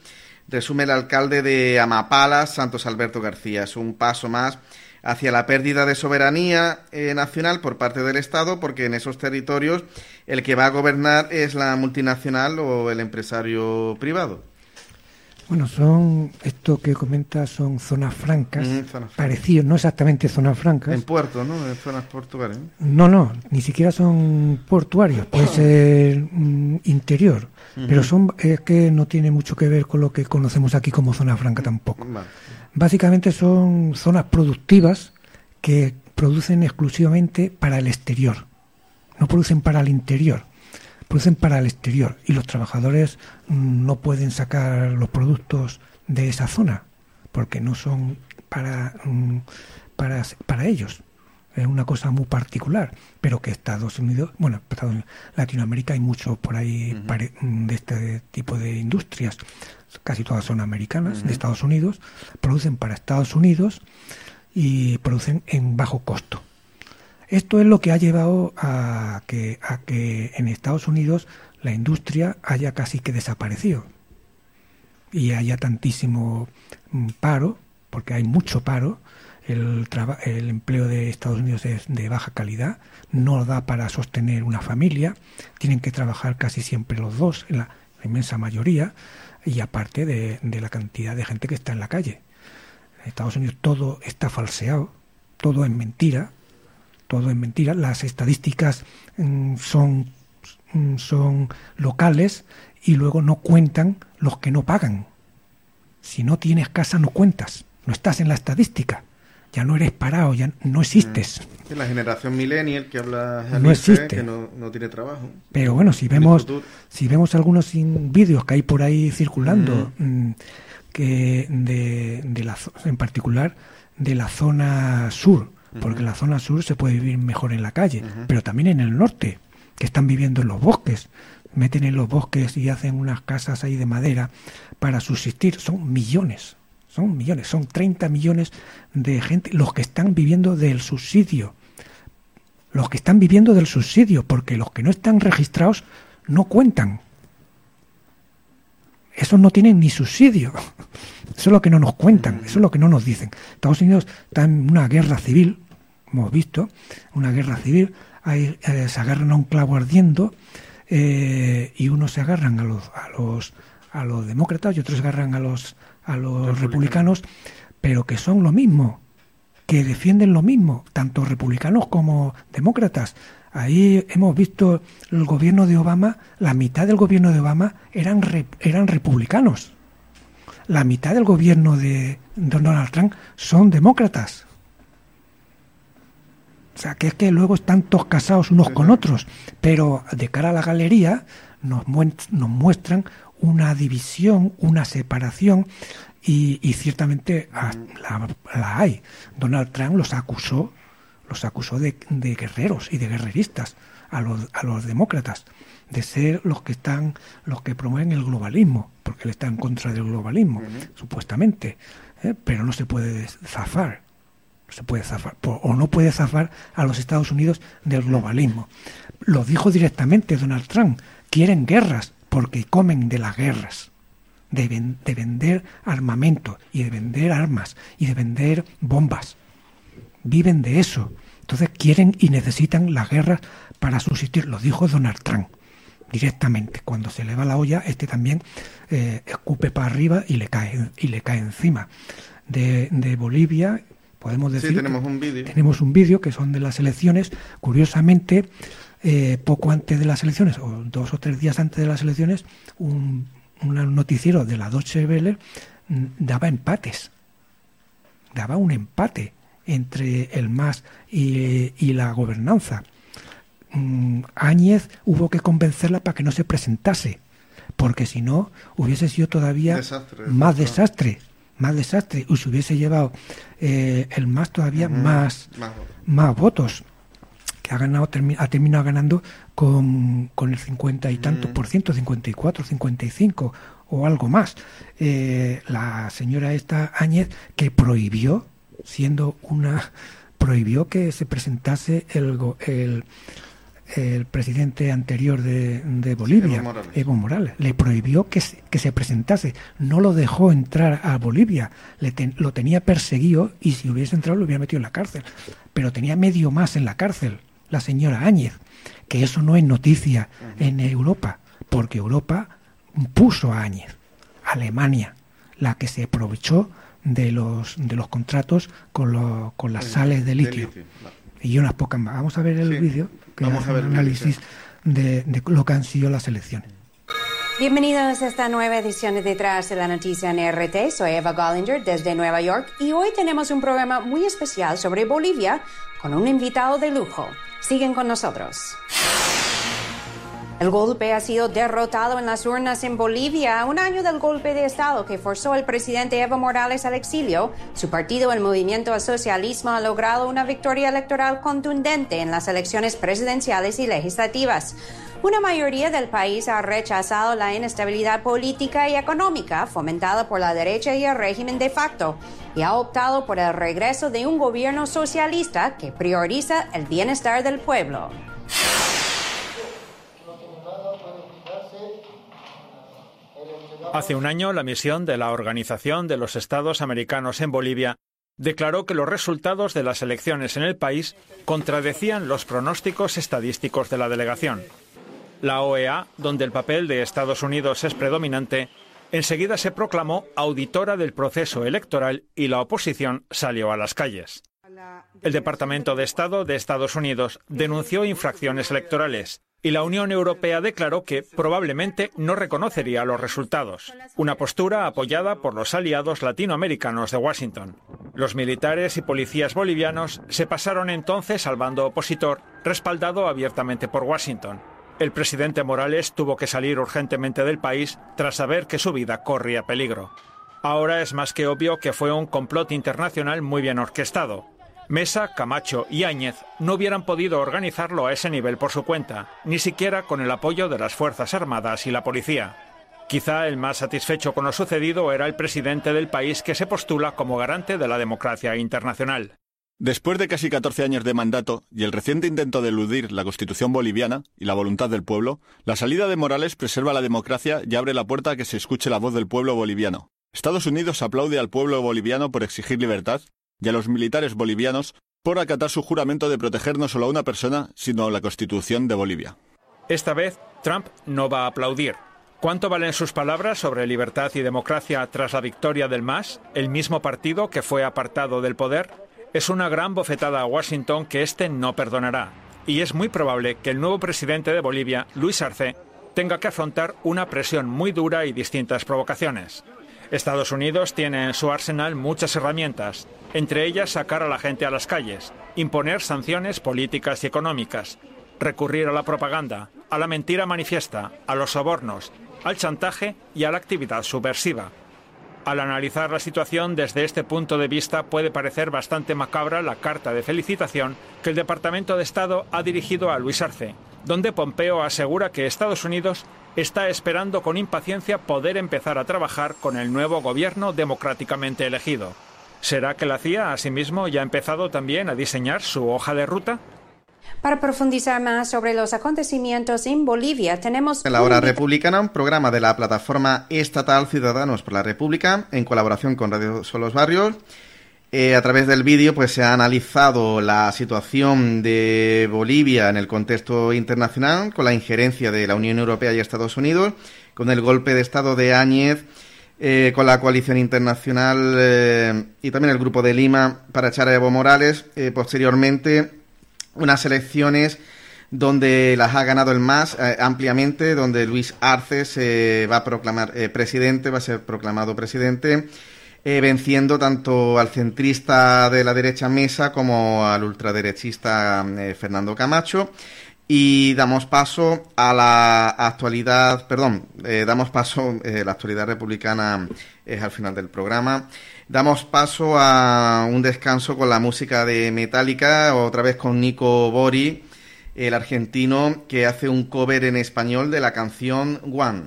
resume el alcalde de Amapala, Santos Alberto García. Es un paso más hacia la pérdida de soberanía eh, nacional por parte del Estado, porque en esos territorios el que va a gobernar es la multinacional o el empresario privado. Bueno, son, esto que comenta son zonas francas, parecidas, no exactamente zonas francas. En puerto, ¿no? En zonas portuarias. No, no, ni siquiera son portuarios, puede ser mm, interior, pero son, es que no tiene mucho que ver con lo que conocemos aquí como zona franca tampoco. Básicamente son zonas productivas que producen exclusivamente para el exterior, no producen para el interior producen para el exterior y los trabajadores mm, no pueden sacar los productos de esa zona porque no son para, mm, para, para ellos. Es una cosa muy particular, pero que Estados Unidos, bueno, Latinoamérica hay mucho por ahí de este tipo de industrias, casi todas son americanas, de Estados Unidos, producen para Estados Unidos y producen en bajo costo. Esto es lo que ha llevado a que, a que en Estados Unidos la industria haya casi que desaparecido. y haya tantísimo mm, paro, porque hay mucho paro, el, empleo de Estados Unidos es de baja calidad, no da para sostener una familia, tienen que trabajar casi siempre los dos, en la, inmensa mayoría, y aparte de, de, la cantidad de gente que está en la calle. En Estados Unidos todo está falseado, todo es mentira, todo es mentira, las estadísticas mm, son, mm, son locales y luego no cuentan los que no pagan. Si no tienes casa no cuentas, no estás en la estadística ya no eres parado, ya no existes. Mm. La generación millennial que habla no existe. que no, no, tiene trabajo. Pero bueno, si vemos si vemos algunos vídeos que hay por ahí circulando mm. que de, de, la en particular de la zona sur, porque en la zona sur se puede vivir mejor en la calle, pero también en el norte, que están viviendo en los bosques, meten en los bosques y hacen unas casas ahí de madera para subsistir, son millones son millones, son 30 millones de gente los que están viviendo del subsidio. Los que están viviendo del subsidio, porque los que no están registrados no cuentan. Esos no tienen ni subsidio. Eso es lo que no nos cuentan, eso es lo que no nos dicen. Estados Unidos está en una guerra civil, hemos visto, una guerra civil, hay, eh, se agarran a un clavo ardiendo eh, y unos se agarran a los, a los, a los demócratas y otros se agarran a los a los republicanos, pero que son lo mismo, que defienden lo mismo, tanto republicanos como demócratas. Ahí hemos visto el gobierno de Obama, la mitad del gobierno de Obama eran, eran republicanos. La mitad del gobierno de Donald Trump son demócratas. O sea, que es que luego están todos casados unos con otros, pero de cara a la galería nos, nos muestran una división, una separación y, ciertamente la, hay. Donald Trump los acusó, los acusó de, guerreros y de guerreristas a los, a los demócratas, de ser los que están, los que promueven el globalismo, porque él está en contra del globalismo, supuestamente, ¿eh? pero no se puede zafar, se puede zafar, o no puede zafar a los Estados Unidos del globalismo. Lo dijo directamente Donald Trump, quieren guerras, porque comen de las guerras, de, de, vender armamento y de vender armas y de vender bombas. Viven de eso. Entonces quieren y necesitan las guerras para subsistir. Lo dijo Donald Trump directamente. Cuando se le va la olla, este también eh, escupe para arriba y le cae, y le cae encima. De, de Bolivia, podemos decir. tenemos un vídeo. Tenemos un vídeo que son de las elecciones. Curiosamente, eh, poco antes de las elecciones, o dos o tres días antes de las elecciones, un, noticiero de la Deutsche Welle mm, daba empates, daba un empate entre el MAS y, la gobernanza. Mm, Áñez hubo que convencerla para que no se presentase, porque si no hubiese sido todavía más desastre, más desastre, y se hubiese llevado eh, el MAS todavía más, más votos ha ganado ha terminado ganando con, con el 50 y tanto mm. por ciento, 54, 55 o algo más. Eh, la señora esta Áñez que prohibió, siendo una prohibió que se presentase el, el, el presidente anterior de, de Bolivia, Evo Morales. le prohibió que se, que se presentase, no lo dejó entrar a Bolivia, le lo tenía perseguido y si hubiese entrado lo hubiera metido en la cárcel, pero tenía medio más en la cárcel la señora Áñez, que eso no es noticia en Europa, porque Europa puso a Áñez, Alemania, la que se aprovechó de los, de los contratos con, con las sales de litio. Y unas pocas más. Vamos a ver el vídeo, que Vamos a ver un análisis de, de lo que han sido las elecciones. Bienvenidos a esta nueva edición de Detrás de la Noticia en RT. Soy Eva Gollinger desde Nueva York y hoy tenemos un programa muy especial sobre Bolivia con un invitado de lujo. Siguen con nosotros. El golpe ha sido derrotado en las urnas en Bolivia. Un año del golpe de Estado que forzó al presidente Evo Morales al exilio, su partido, el Movimiento al Socialismo, ha logrado una victoria electoral contundente en las elecciones presidenciales y legislativas. Una mayoría del país ha rechazado la inestabilidad política y económica fomentada por la derecha y el régimen de facto y ha optado por el regreso de un gobierno socialista que prioriza el bienestar del pueblo. Hace un año, la misión de la Organización de los Estados Americanos en Bolivia declaró que los resultados de las elecciones en el país contradecían los pronósticos estadísticos de la delegación. La OEA, donde el papel de Estados Unidos es predominante, enseguida se proclamó auditora del proceso electoral y la oposición salió a las calles. El Departamento de Estado de Estados Unidos denunció infracciones electorales y la Unión Europea declaró que probablemente no reconocería los resultados, una postura apoyada por los aliados latinoamericanos de Washington. Los militares y policías bolivianos se pasaron entonces al bando opositor, respaldado abiertamente por Washington. El presidente Morales tuvo que salir urgentemente del país tras saber que su vida corría peligro. Ahora es más que obvio que fue un complot internacional muy bien orquestado, Mesa, Camacho y Áñez no hubieran podido organizarlo a ese nivel por su cuenta, ni siquiera con el apoyo de las Fuerzas Armadas y la policía. Quizá el más satisfecho con lo sucedido era el presidente del país que se postula como garante de la democracia internacional. Después de casi 14 años de mandato y el reciente intento de eludir la constitución boliviana y la voluntad del pueblo, la salida de Morales preserva la democracia y abre la puerta a que se escuche la voz del pueblo boliviano. Estados Unidos aplaude al pueblo boliviano por exigir libertad y a los militares bolivianos por acatar su juramento de proteger no solo a una persona, sino a la Constitución de Bolivia. Esta vez, Trump no va a aplaudir. ¿Cuánto valen sus palabras sobre libertad y democracia tras la victoria del MAS, el mismo partido que fue apartado del poder? Es una gran bofetada a Washington que éste no perdonará. Y es muy probable que el nuevo presidente de Bolivia, Luis Arce, tenga que afrontar una presión muy dura y distintas provocaciones. Estados Unidos tiene en su arsenal muchas herramientas, entre ellas sacar a la gente a las calles, imponer sanciones políticas y económicas, recurrir a la propaganda, a la mentira manifiesta, a los sobornos, al chantaje y a la actividad subversiva. Al analizar la situación desde este punto de vista puede parecer bastante macabra la carta de felicitación que el Departamento de Estado ha dirigido a Luis Arce, donde Pompeo asegura que Estados Unidos está esperando con impaciencia poder empezar a trabajar con el nuevo gobierno democráticamente elegido. ¿Será que la CIA asimismo ya ha empezado también a diseñar su hoja de ruta? Para profundizar más sobre los acontecimientos en Bolivia, tenemos... En la hora republicana, un programa de la plataforma estatal Ciudadanos por la República, en colaboración con Radio Solos Barrios, eh, a través del vídeo pues se ha analizado la situación de Bolivia en el contexto internacional con la injerencia de la Unión Europea y Estados Unidos, con el golpe de Estado de Áñez, eh, con la coalición internacional eh, y también el Grupo de Lima para echar a Evo Morales. posteriormente, unas elecciones donde las ha ganado el MAS ampliamente, donde Luis Arce se va a proclamar presidente, va a ser proclamado presidente. Eh, venciendo tanto al centrista de la derecha Mesa como al ultraderechista eh, Fernando Camacho. Y damos paso a la actualidad, perdón, eh, damos paso, la actualidad republicana es al final del programa. Damos paso a un descanso con la música de Metallica, otra vez con Nico Bori, el argentino que hace un cover en español de la canción One.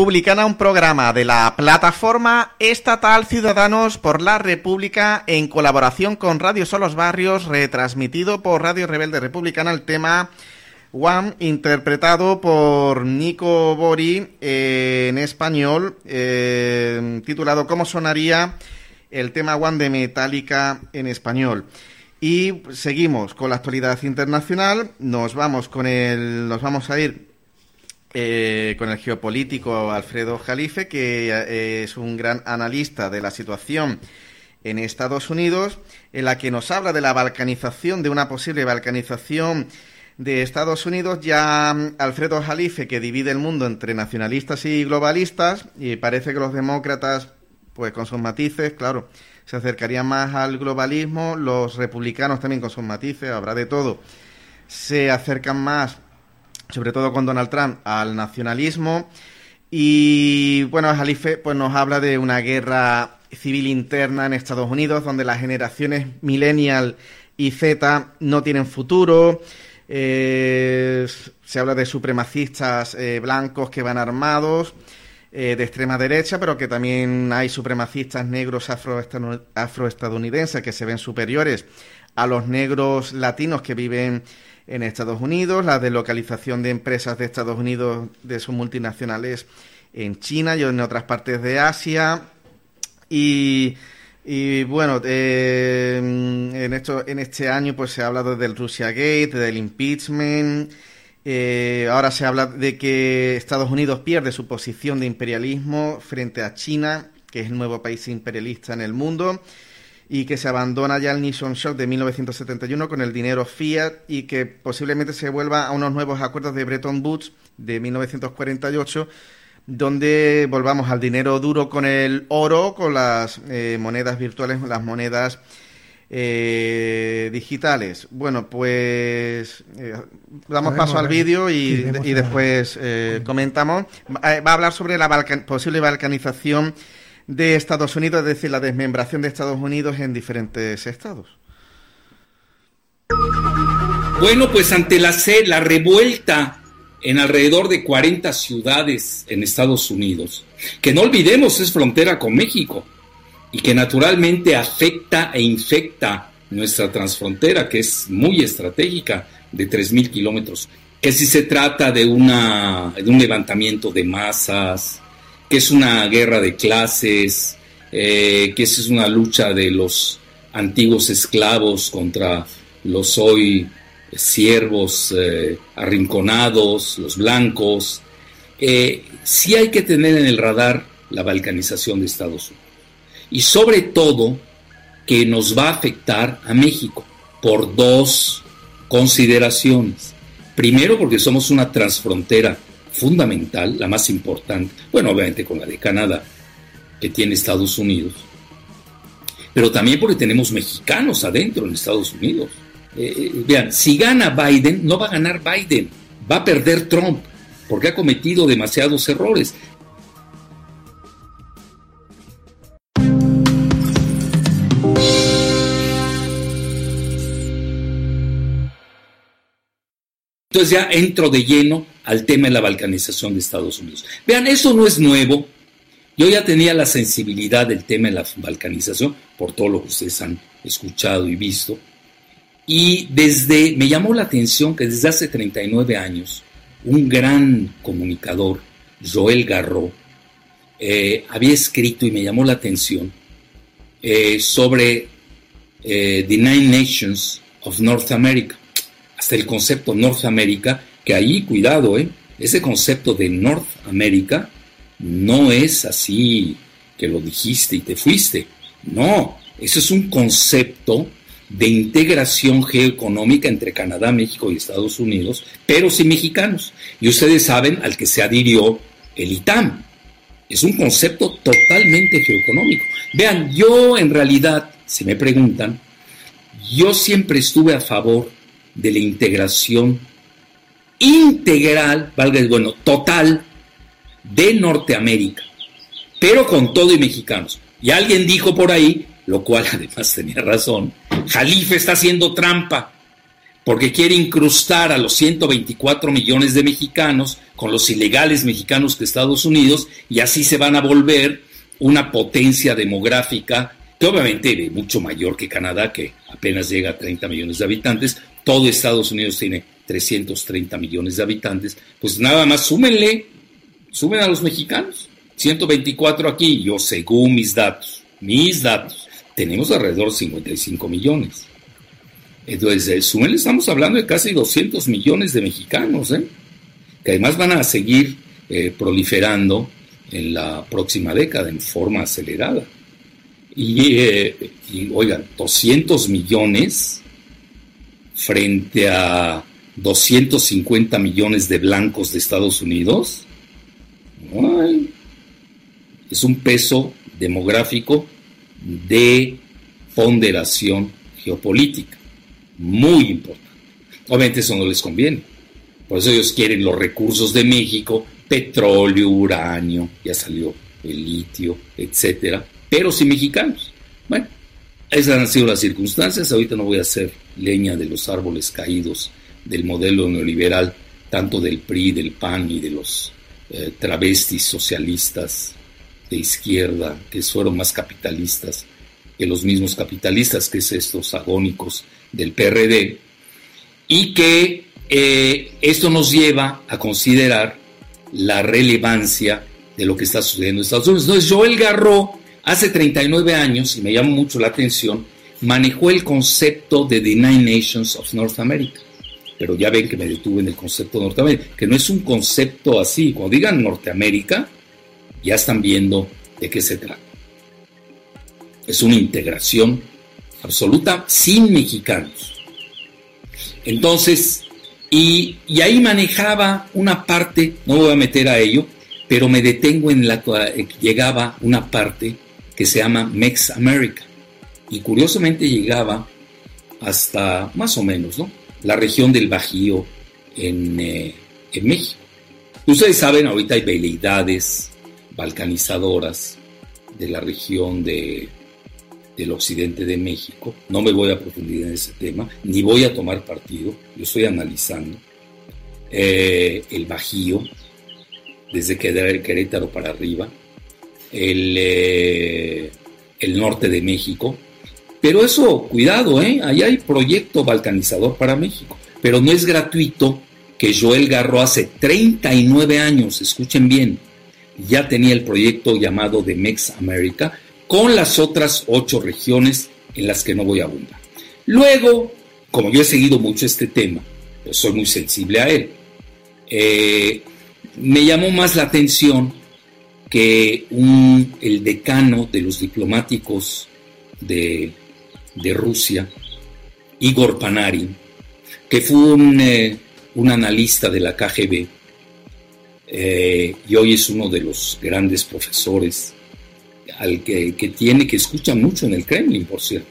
Republicana, un programa de la plataforma estatal Ciudadanos por la República en colaboración con Radio Solos Barrios, retransmitido por Radio Rebelde Republicana, el tema One, interpretado por Nico Bori eh, en español, eh, titulado ¿Cómo sonaría el tema One de Metallica en español? Y seguimos con la actualidad internacional, nos vamos con el, nos vamos a ir eh, con el geopolítico Alfredo Jalife, que eh, es un gran analista de la situación en Estados Unidos, en la que nos habla de la balcanización, de una posible balcanización de Estados Unidos. Ya mm, Alfredo Jalife, que divide el mundo entre nacionalistas y globalistas, y parece que los demócratas, pues con sus matices, claro, se acercarían más al globalismo, los republicanos también con sus matices, habrá de todo, se acercan más sobre todo con Donald Trump, al nacionalismo. Y bueno, Jalife pues, nos habla de una guerra civil interna en Estados Unidos, donde las generaciones millennial y Z no tienen futuro. Eh, se habla de supremacistas eh, blancos que van armados, eh, de extrema derecha, pero que también hay supremacistas negros afroestadounidenses que se ven superiores a los negros latinos que viven en Estados Unidos, la deslocalización de empresas de Estados Unidos de sus multinacionales en China y en otras partes de Asia. Y, bueno, eh, en, esto, en este año pues se ha hablado del Russia Gate, del impeachment. Eh, ahora se habla de que Estados Unidos pierde su posición de imperialismo frente a China, que es el nuevo país imperialista en el mundo y que se abandona ya el Nixon Shock de 1971 con el dinero fiat y que posiblemente se vuelva a unos nuevos acuerdos de Bretton Woods de 1948 donde volvamos al dinero duro con el oro, con las eh, monedas virtuales, las monedas eh, digitales. Bueno, pues eh, damos paso al vídeo y, y, después comentamos. Va a hablar sobre la posible balcanización de Estados Unidos, es decir, la desmembración de Estados Unidos en diferentes estados. Bueno, pues ante la, la revuelta en alrededor de 40 ciudades en Estados Unidos, que no olvidemos es frontera con México y que naturalmente afecta e infecta nuestra transfrontera, que es muy estratégica, de 3.000 kilómetros, que si se trata de, una, de un levantamiento de masas, que es una guerra de clases, eh, que es una lucha de los antiguos esclavos contra los hoy siervos eh, arrinconados, los blancos. Eh, sí hay que tener en el radar la balcanización de Estados Unidos. Y sobre todo que nos va a afectar a México por dos consideraciones. Primero porque somos una transfrontera fundamental, la más importante, bueno, obviamente con la de Canadá, que tiene Estados Unidos, pero también porque tenemos mexicanos adentro en Estados Unidos. Eh, eh, vean, si gana Biden, no va a ganar Biden, va a perder Trump, porque ha cometido demasiados errores. Entonces ya entro de lleno al tema de la balcanización de Estados Unidos. Vean, eso no es nuevo. Yo ya tenía la sensibilidad del tema de la balcanización por todo lo que ustedes han escuchado y visto. Y desde, me llamó la atención que desde hace 39 años, un gran comunicador, Joel Garro, eh, había escrito y me llamó la atención eh, sobre eh, The Nine Nations of North America hasta el concepto North America, que ahí, cuidado, ¿eh? ese concepto de North America no es así que lo dijiste y te fuiste. No, eso es un concepto de integración geoeconómica entre Canadá, México y Estados Unidos, pero sin mexicanos. Y ustedes saben al que se adhirió el ITAM. Es un concepto totalmente geoeconómico. Vean, yo en realidad, si me preguntan, yo siempre estuve a favor de la integración integral, valga bueno, total de Norteamérica, pero con todo y mexicanos. Y alguien dijo por ahí, lo cual además tenía razón, Jalife está haciendo trampa, porque quiere incrustar a los 124 millones de mexicanos con los ilegales mexicanos de Estados Unidos y así se van a volver una potencia demográfica que obviamente es mucho mayor que Canadá, que apenas llega a 30 millones de habitantes. Todo Estados Unidos tiene 330 millones de habitantes. Pues nada más súmenle, sumen a los mexicanos. 124 aquí, yo según mis datos, mis datos, tenemos alrededor de 55 millones. Entonces, eh, súmenle, estamos hablando de casi 200 millones de mexicanos, ¿eh? que además van a seguir eh, proliferando en la próxima década en forma acelerada. Y, eh, y, oigan, 200 millones frente a 250 millones de blancos de Estados Unidos, es un peso demográfico de ponderación geopolítica, muy importante. Obviamente eso no les conviene. Por eso ellos quieren los recursos de México, petróleo, uranio, ya salió el litio, etcétera, pero sin mexicanos. Bueno, esas han sido las circunstancias. Ahorita no voy a hacer leña de los árboles caídos del modelo neoliberal, tanto del PRI, del PAN y de los eh, travestis socialistas de izquierda, que fueron más capitalistas que los mismos capitalistas, que es estos agónicos del PRD, y que eh, esto nos lleva a considerar la relevancia de lo que está sucediendo en Estados Unidos. Entonces, Joel Garro, hace 39 años, y me llama mucho la atención, manejó el concepto de The Nine Nations of North America. Pero ya ven que me detuve en el concepto de Norteamérica, que no es un concepto así. Cuando digan Norteamérica, ya están viendo de qué se trata. Es una integración absoluta sin mexicanos. Entonces, y, y, ahí manejaba una parte, no me voy a meter a ello, pero me detengo en la que llegaba una parte que se llama Mex America. Y curiosamente llegaba hasta más o menos, ¿no? La región del Bajío en, eh, en México. Ustedes saben, ahorita hay veleidades balcanizadoras de la región de, del occidente de México. No me voy a profundizar en ese tema, ni voy a tomar partido, yo estoy analizando eh, el Bajío, desde Querétaro para arriba, el, eh, el norte de México. Pero eso, cuidado, ¿eh? Ahí hay proyecto balcanizador para México. Pero no es gratuito que Joel Garro hace 39 años, escuchen bien, ya tenía el proyecto llamado de Mex America con las otras ocho regiones en las que no voy a abundar. Luego, como yo he seguido mucho este tema, pues soy muy sensible a él, eh, me llamó más la atención que el decano de los diplomáticos de, de Rusia, Igor Panarin, que fue un, eh, un analista de la KGB, eh, y hoy es uno de los grandes profesores al que, que, tiene, que escucha mucho en el Kremlin, por cierto.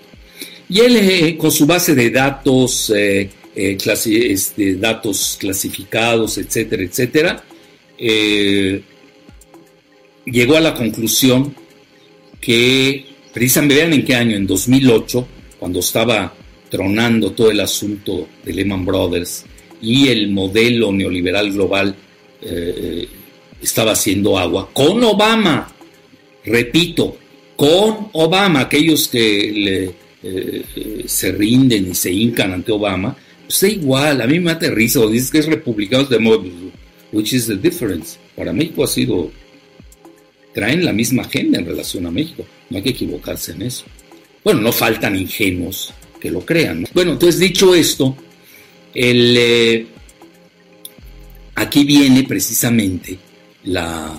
Y él, eh, con su base de datos, clasi este, datos clasificados, etcétera, etcétera, llegó a la conclusión que, precisamente, vean en qué año, en 2008, cuando estaba tronando todo el asunto de Lehman Brothers y el modelo neoliberal global eh, estaba haciendo agua con Obama, repito, con Obama, aquellos que eh, se rinden y se hincan ante Obama, pues da igual, a mí me aterriza, o dices que es republicano, de which is the difference. Para México ha sido, traen la misma agenda en relación a México, no hay que equivocarse en eso. Bueno, no faltan ingenuos que lo crean. ¿no? Bueno, entonces dicho esto, el, eh, Aquí viene precisamente la,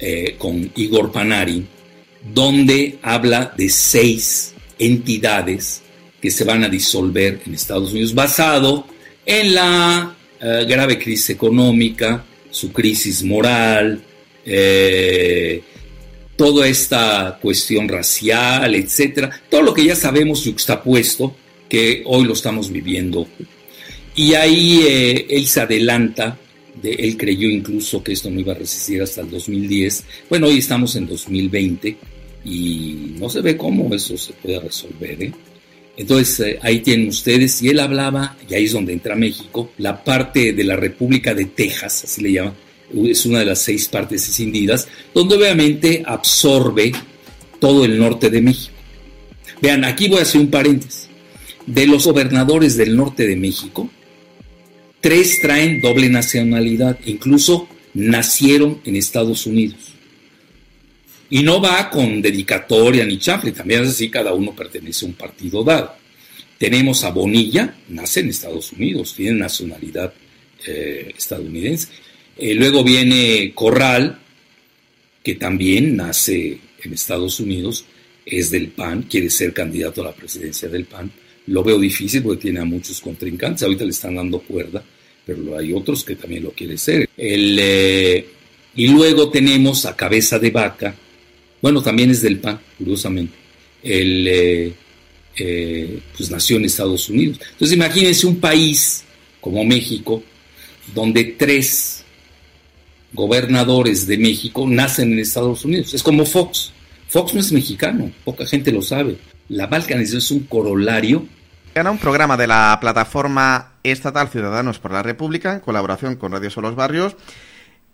eh, con Igor Panarin, donde habla de seis entidades que se van a disolver en Estados Unidos, basado en la eh, grave crisis económica, su crisis moral, eh, toda esta cuestión racial, etcétera, todo lo que ya sabemos puesto que hoy lo estamos viviendo. Y ahí eh, él se adelanta de, él creyó incluso que esto no iba a resistir hasta el 2010. Bueno, hoy estamos en 2020 y no se ve cómo eso se puede resolver. ¿eh? Entonces eh, ahí tienen ustedes, y él hablaba, y ahí es donde entra México, la parte de la República de Texas, así le llaman, es una de las seis partes escindidas, donde obviamente absorbe todo el norte de México. Vean, aquí voy a hacer un paréntesis. De los gobernadores del norte de México, tres traen doble nacionalidad, incluso nacieron en Estados Unidos. Y no va con dedicatoria ni chafle, también es así, cada uno pertenece a un partido dado. Tenemos a Bonilla, nace en Estados Unidos, tiene nacionalidad eh, estadounidense. Eh, luego viene Corral, que también nace en Estados Unidos, es del PAN, quiere ser candidato a la presidencia del PAN. Lo veo difícil porque tiene a muchos contrincantes, ahorita le están dando cuerda, pero hay otros que también lo quieren ser. El, eh, y luego tenemos a Cabeza de Vaca, bueno, también es del PAN, curiosamente. Eh, eh, pues nació en Estados Unidos. Entonces imagínense un país como México, donde tres gobernadores de México nacen en Estados Unidos. Es como Fox. Fox no es mexicano, poca gente lo sabe. La balcanización es un corolario. Era un programa de la plataforma estatal Ciudadanos por la República, en colaboración con Radio Solos Barrios.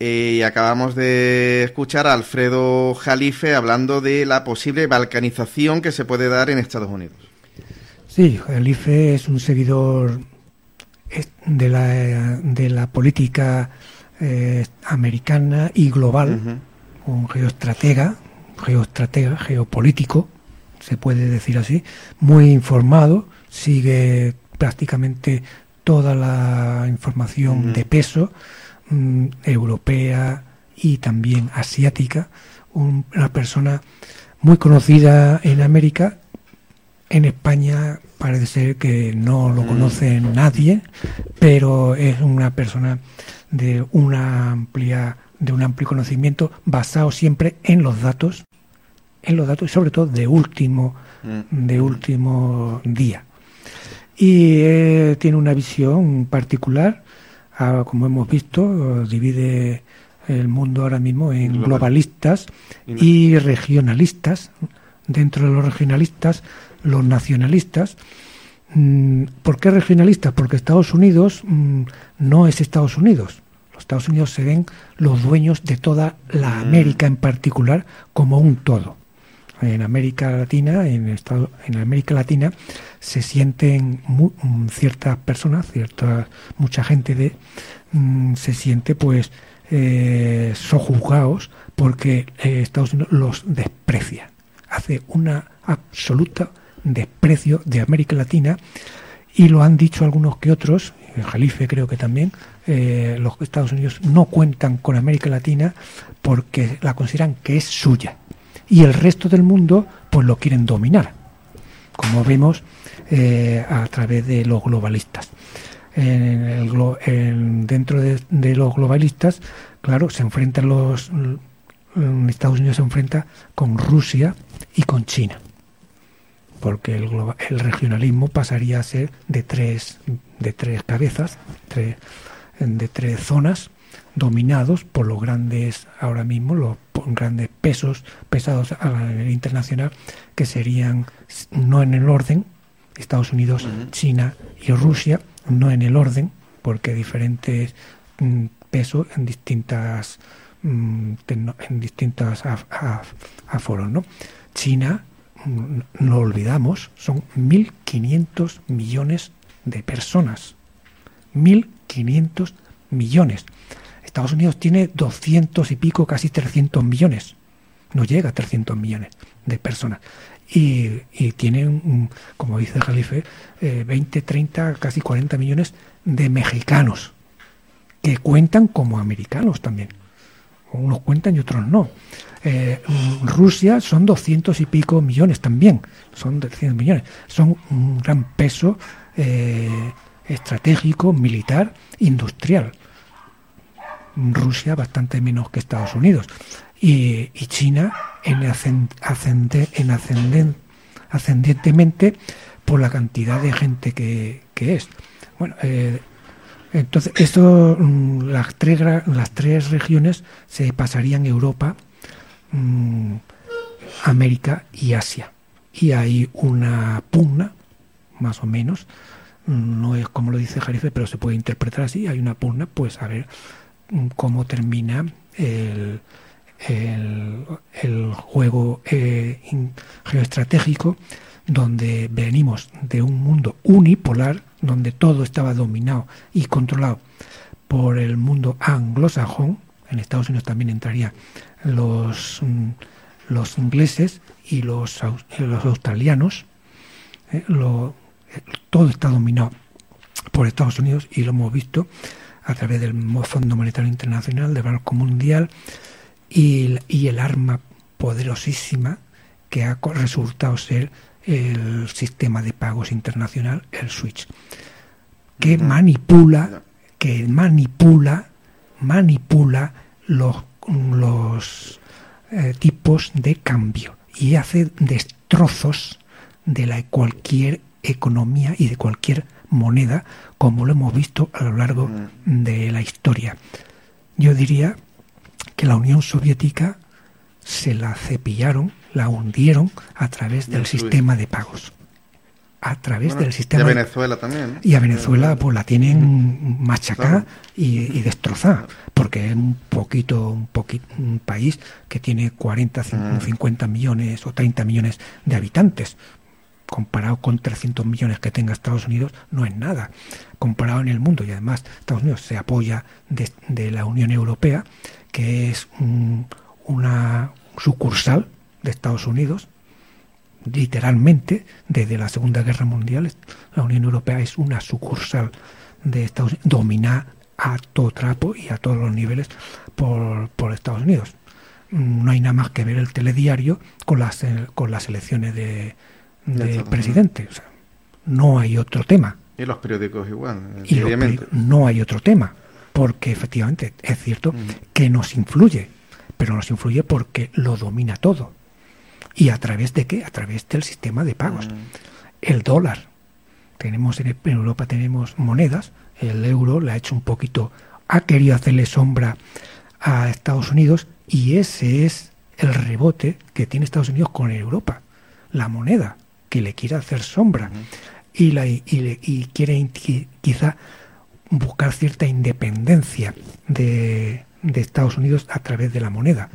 Eh, y acabamos de escuchar a Alfredo Jalife hablando de la posible balcanización que se puede dar en Estados Unidos. Sí, Jalife es un seguidor de la, de la política eh, americana y global, un geoestratega, geoestratega, geopolítico, se puede decir así, muy informado, sigue prácticamente toda la información de peso mm, europea y también asiática, una persona muy conocida en América, en España parece ser que no lo conoce nadie, pero es una persona de una amplia de un amplio conocimiento basado siempre en los datos, en los datos y sobre todo de último de último día. Y eh, tiene una visión particular, ah, como hemos visto, divide el mundo ahora mismo en globalistas y regionalistas. Dentro de los regionalistas, los nacionalistas. Mm, ¿Por qué regionalistas? Porque Estados Unidos mm, no es Estados Unidos. Los Estados Unidos se ven los dueños de toda la Mm. América en particular como un todo. En América Latina, en, Estado- en América Latina se sienten mu- ciertas personas, cierta mucha gente de se siente pues eh, sojuzgados porque eh, Estados Unidos los desprecia, hace una absoluta desprecio de América Latina y lo han dicho algunos que otros, el Jalife creo que también, eh, los Estados Unidos no cuentan con América Latina porque la consideran que es suya y el resto del mundo pues lo quieren dominar, como vemos eh, a través de los globalistas. En en- dentro de, de los globalistas, claro, se enfrentan los mm, Estados Unidos se enfrenta con Rusia y con China porque el, globa- el regionalismo pasaría a ser de tres, de tres cabezas, tres- de tres zonas dominados por los grandes, ahora mismo, los grandes pesos pesados a nivel internacional, que serían no en el orden, Estados Unidos, China y Rusia, no en el orden, porque diferentes mm, pesos en distintas mm, en distintas af- af- aforos, ¿no? China, no olvidamos, son 1.500 millones de personas. 1.500 millones. Estados Unidos tiene 200 y pico, casi 300 millones. No llega a 300 millones de personas. Y, y tiene, un- como dice el Jalife, eh, 20, 30, casi 40 millones de mexicanos que cuentan como americanos también. Unos cuentan y otros no. Eh, Rusia son 200 y pico millones también. Son 300 millones. Son un gran peso eh, estratégico, militar, industrial. Rusia bastante menos que Estados Unidos. Y, China en, ascend- ascende- en ascenden- ascendientemente por la cantidad de gente que, es. Bueno, eh, entonces, esto, mm, las, tres, las tres regiones se pasarían Europa, mm, América y Asia. Y hay una pugna más o menos. No es como lo dice Jarife, pero se puede interpretar así. Hay una pugna, pues a ver mm, cómo termina el, el, juego eh, geoestratégico donde venimos de un mundo unipolar, donde todo estaba dominado y controlado por el mundo anglosajón. En Estados Unidos también entraría los, mm, los ingleses y los, y los australianos. eh, lo- eh, todo está dominado por Estados Unidos y lo hemos visto a través del Fondo Monetario Internacional, del Banco Mundial y, el- y el arma poderosísima que ha resultado ser el sistema de pagos internacional, el SWIFT, que manipula, que manipula, manipula los, los eh, tipos de cambio y hace destrozos de la cualquier economía y de cualquier moneda, como lo hemos visto a lo largo de la historia. Yo diría que la Unión Soviética se la cepillaron, la hundieron a través del sistema de pagos. A través Bueno, del sistema y a Venezuela también. y a Venezuela pues la tienen machacada y, y destrozada, porque es un poquito, un poquito, un país que tiene 40, cin- 50 millones o 30 millones de habitantes. Comparado con 300 millones que tenga Estados Unidos, no es nada. Comparado en el mundo, y además Estados Unidos se apoya de, de la Unión Europea, que es un- una sucursal de Estados Unidos, literalmente desde la Segunda Guerra Mundial la Unión Europea es una sucursal de Estados Unidos, dominada a todo trapo y a todos los niveles por, por Estados Unidos. Mm, No hay nada más que ver el telediario con las, eh, con las elecciones de, De de Estados presidente. O sea, no hay otro tema. Y los periódicos igual, eh, Y no hay otro tema, porque efectivamente es cierto que nos influye, pero nos influye porque lo domina todo. ¿Y a través de qué? A través del sistema de pagos. El dólar. Tenemos en, Europa tenemos monedas, el euro le ha hecho un poquito, ha querido hacerle sombra a Estados Unidos y ese es el rebote que tiene Estados Unidos con Europa, la moneda que le quiere hacer sombra y, la, y, le- y quiere quizá buscar cierta independencia de, de Estados Unidos a través de la moneda,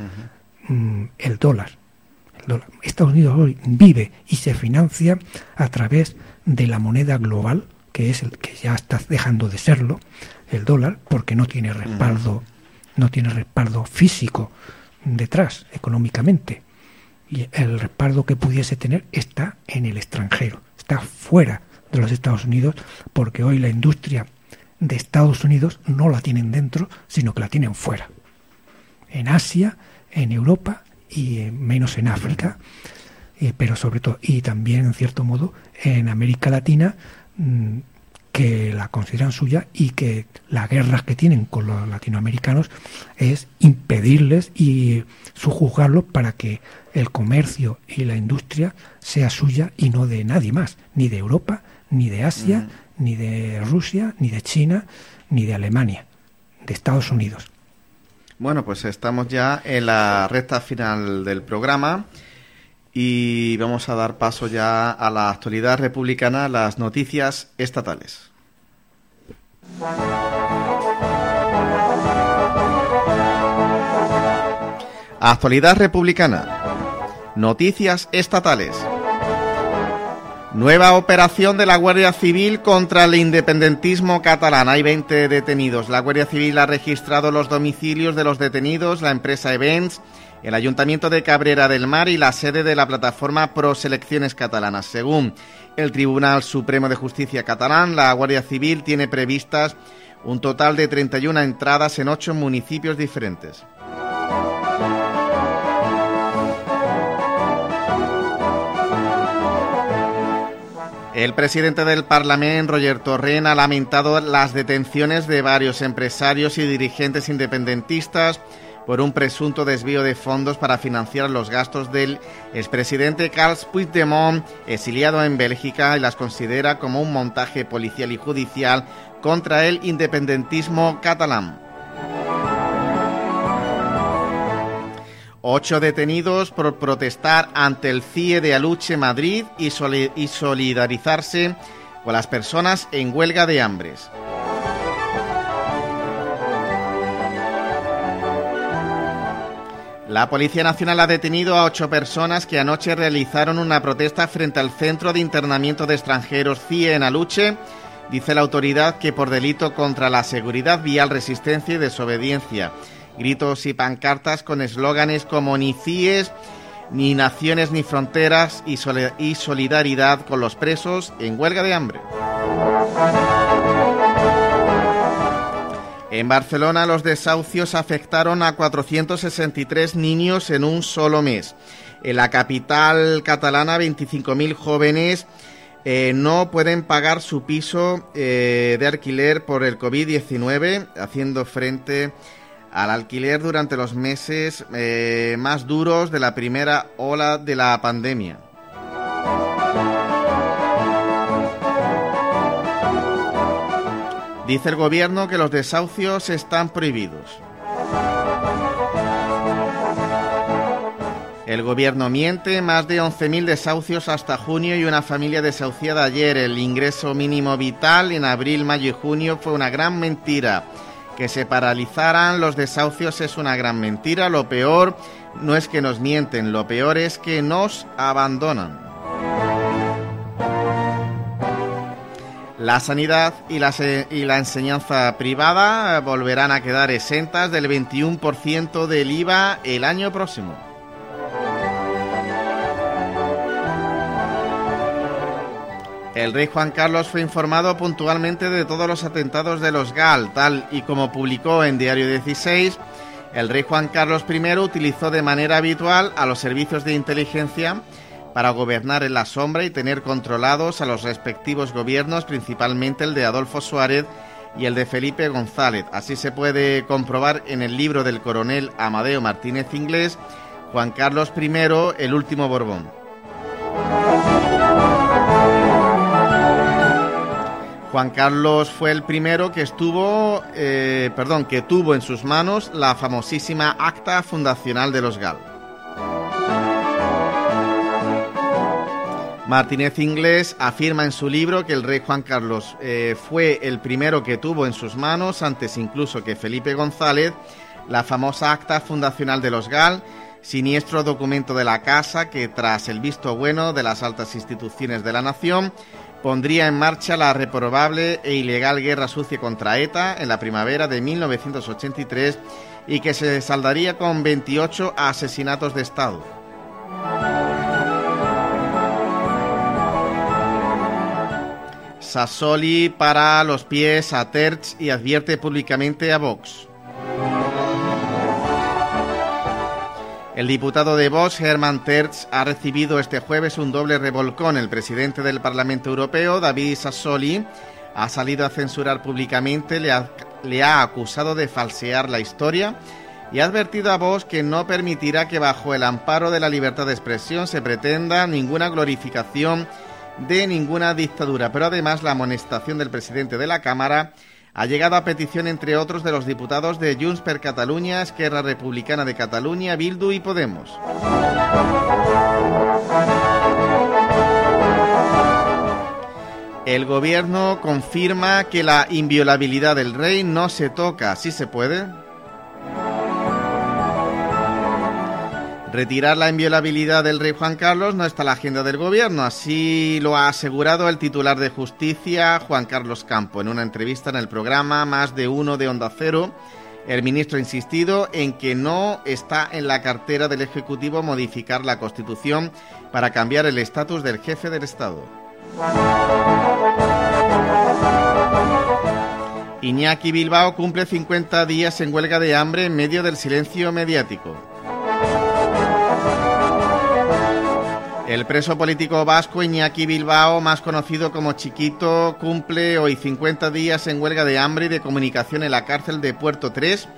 Mm. El dólar. Estados Unidos hoy vive y se financia a través de la moneda global, que es el que ya está dejando de serlo, el dólar, porque no tiene respaldo, no tiene respaldo físico detrás económicamente. Y el respaldo que pudiese tener está en el extranjero, está fuera de los Estados Unidos, porque hoy la industria de Estados Unidos no la tienen dentro, sino que la tienen fuera. En Asia, en Europa y eh, menos en África, eh, pero sobre todo, y también en cierto modo en América Latina, mm, que la consideran suya y que las guerras que tienen con los latinoamericanos es impedirles y sujuzgarlos para que el comercio y la industria sea suya y no de nadie más, ni de Europa, ni de Asia, ni de Rusia, ni de China, ni de Alemania, de Estados Unidos. Bueno, pues estamos ya en la recta final del programa y vamos a dar paso ya a la actualidad republicana, las noticias estatales. Actualidad republicana. Noticias estatales. Nueva operación de la Guardia Civil contra el independentismo catalán. Hay 20 detenidos. La Guardia Civil ha registrado los domicilios de los detenidos, la empresa Events, el Ayuntamiento de Cabrera del Mar y la sede de la plataforma Pro Selecciones Catalanas. Según el Tribunal Supremo de Justicia catalán, la Guardia Civil tiene previstas un total de 31 entradas en ocho municipios diferentes. El presidente del Parlamento, Roger Torrent, ha lamentado las detenciones de varios empresarios y dirigentes independentistas por un presunto desvío de fondos para financiar los gastos del expresidente Carles Puigdemont, exiliado en Bélgica, y las considera como un montaje policial y judicial contra el independentismo catalán. Ocho detenidos por protestar ante el CIE de Aluche, Madrid y, soli- y solidarizarse con las personas en huelga de hambres. La Policía Nacional ha detenido a ocho personas que anoche realizaron una protesta frente al Centro de Internamiento de Extranjeros CIE en Aluche. Dice la autoridad que por delito contra la seguridad vial, resistencia y desobediencia. Gritos y pancartas con eslóganes como ni CIES, ni naciones ni fronteras y, solidaridad con los presos en huelga de hambre. En Barcelona los desahucios afectaron a 463 niños en un solo mes. En la capital catalana 25.000 jóvenes eh, no pueden pagar su piso eh, de alquiler por el COVID-19, haciendo frente al alquiler durante los meses eh, más duros de la primera ola de la pandemia. Dice el gobierno que los desahucios están prohibidos. El gobierno miente, más de 11.000 desahucios hasta junio y una familia desahuciada ayer. El ingreso mínimo vital en abril, mayo y junio fue una gran mentira. Que se paralizaran los desahucios es una gran mentira. Lo peor no es que nos mienten, lo peor es que nos abandonan. La sanidad y la, se- y la enseñanza privada eh, volverán a quedar exentas del 21% del IVA el año próximo. El rey Juan Carlos fue informado puntualmente de todos los atentados de los GAL, tal y como publicó en Diario 16. El rey Juan Carlos I utilizó de manera habitual a los servicios de inteligencia para gobernar en la sombra y tener controlados a los respectivos gobiernos, principalmente el de Adolfo Suárez y el de Felipe González. Así se puede comprobar en el libro del coronel Amadeo Martínez Inglés, Juan Carlos I, el último Borbón. Juan Carlos fue el primero que estuvo, eh, perdón, que tuvo en sus manos la famosísima acta fundacional de los GAL. Martínez Inglés afirma en su libro que el rey Juan Carlos eh, fue el primero que tuvo en sus manos, antes incluso que Felipe González, la famosa acta fundacional de los GAL, siniestro documento de la Casa que, tras el visto bueno de las altas instituciones de la nación, pondría en marcha la reprobable e ilegal guerra sucia contra ETA en la primavera de 1983 y que se saldaría con 28 asesinatos de Estado. Sassoli para los pies a Terch y advierte públicamente a Vox. El diputado de Vox, Hermann Terz, ha recibido este jueves un doble revolcón. El presidente del Parlamento Europeo, David Sassoli, ha salido a censurar públicamente, le ha, le ha acusado de falsear la historia y ha advertido a Vox que no permitirá que bajo el amparo de la libertad de expresión se pretenda ninguna glorificación de ninguna dictadura. Pero además la amonestación del presidente de la Cámara ha llegado a petición, entre otros, de los diputados de Junts per Catalunya, Esquerra Republicana de Cataluña, Bildu y Podemos. El gobierno confirma que la inviolabilidad del rey no se toca. ¿Sí se puede? Retirar la inviolabilidad del rey Juan Carlos no está en la agenda del gobierno, así lo ha asegurado el titular de justicia Juan Carlos Campo en una entrevista en el programa Más de Uno de Onda Cero. El ministro ha insistido en que no está en la cartera del Ejecutivo modificar la Constitución para cambiar el estatus del jefe del Estado. Iñaki Bilbao cumple 50 días en huelga de hambre en medio del silencio mediático. El preso político vasco Iñaki Bilbao, más conocido como Chiquito, cumple hoy 50 días en huelga de hambre y de comunicación en la cárcel de Puerto 3,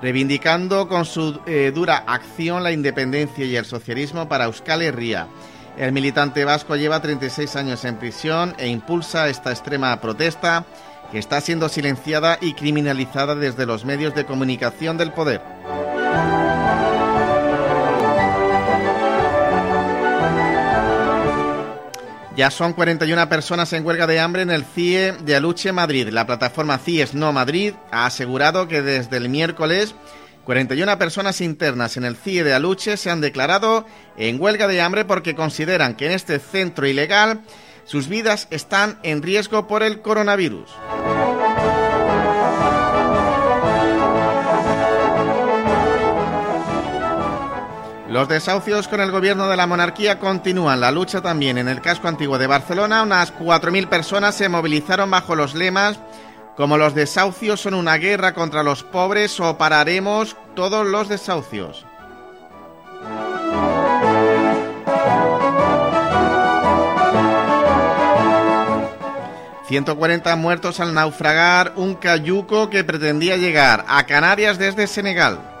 reivindicando con su eh, dura acción la independencia y el socialismo para Euskal Herria. El militante vasco lleva 36 años en prisión e impulsa esta extrema protesta que está siendo silenciada y criminalizada desde los medios de comunicación del poder. Ya son 41 personas en huelga de hambre en el CIE de Aluche, Madrid. La plataforma CIES No Madrid ha asegurado que desde el miércoles 41 personas internas en el CIE de Aluche se han declarado en huelga de hambre porque consideran que en este centro ilegal sus vidas están en riesgo por el coronavirus. Los desahucios con el gobierno de la monarquía continúan. La lucha también en el casco antiguo de Barcelona. Unas 4.000 personas se movilizaron bajo los lemas como los desahucios son una guerra contra los pobres o pararemos todos los desahucios. ...140 muertos al naufragar un cayuco que pretendía llegar a Canarias desde Senegal.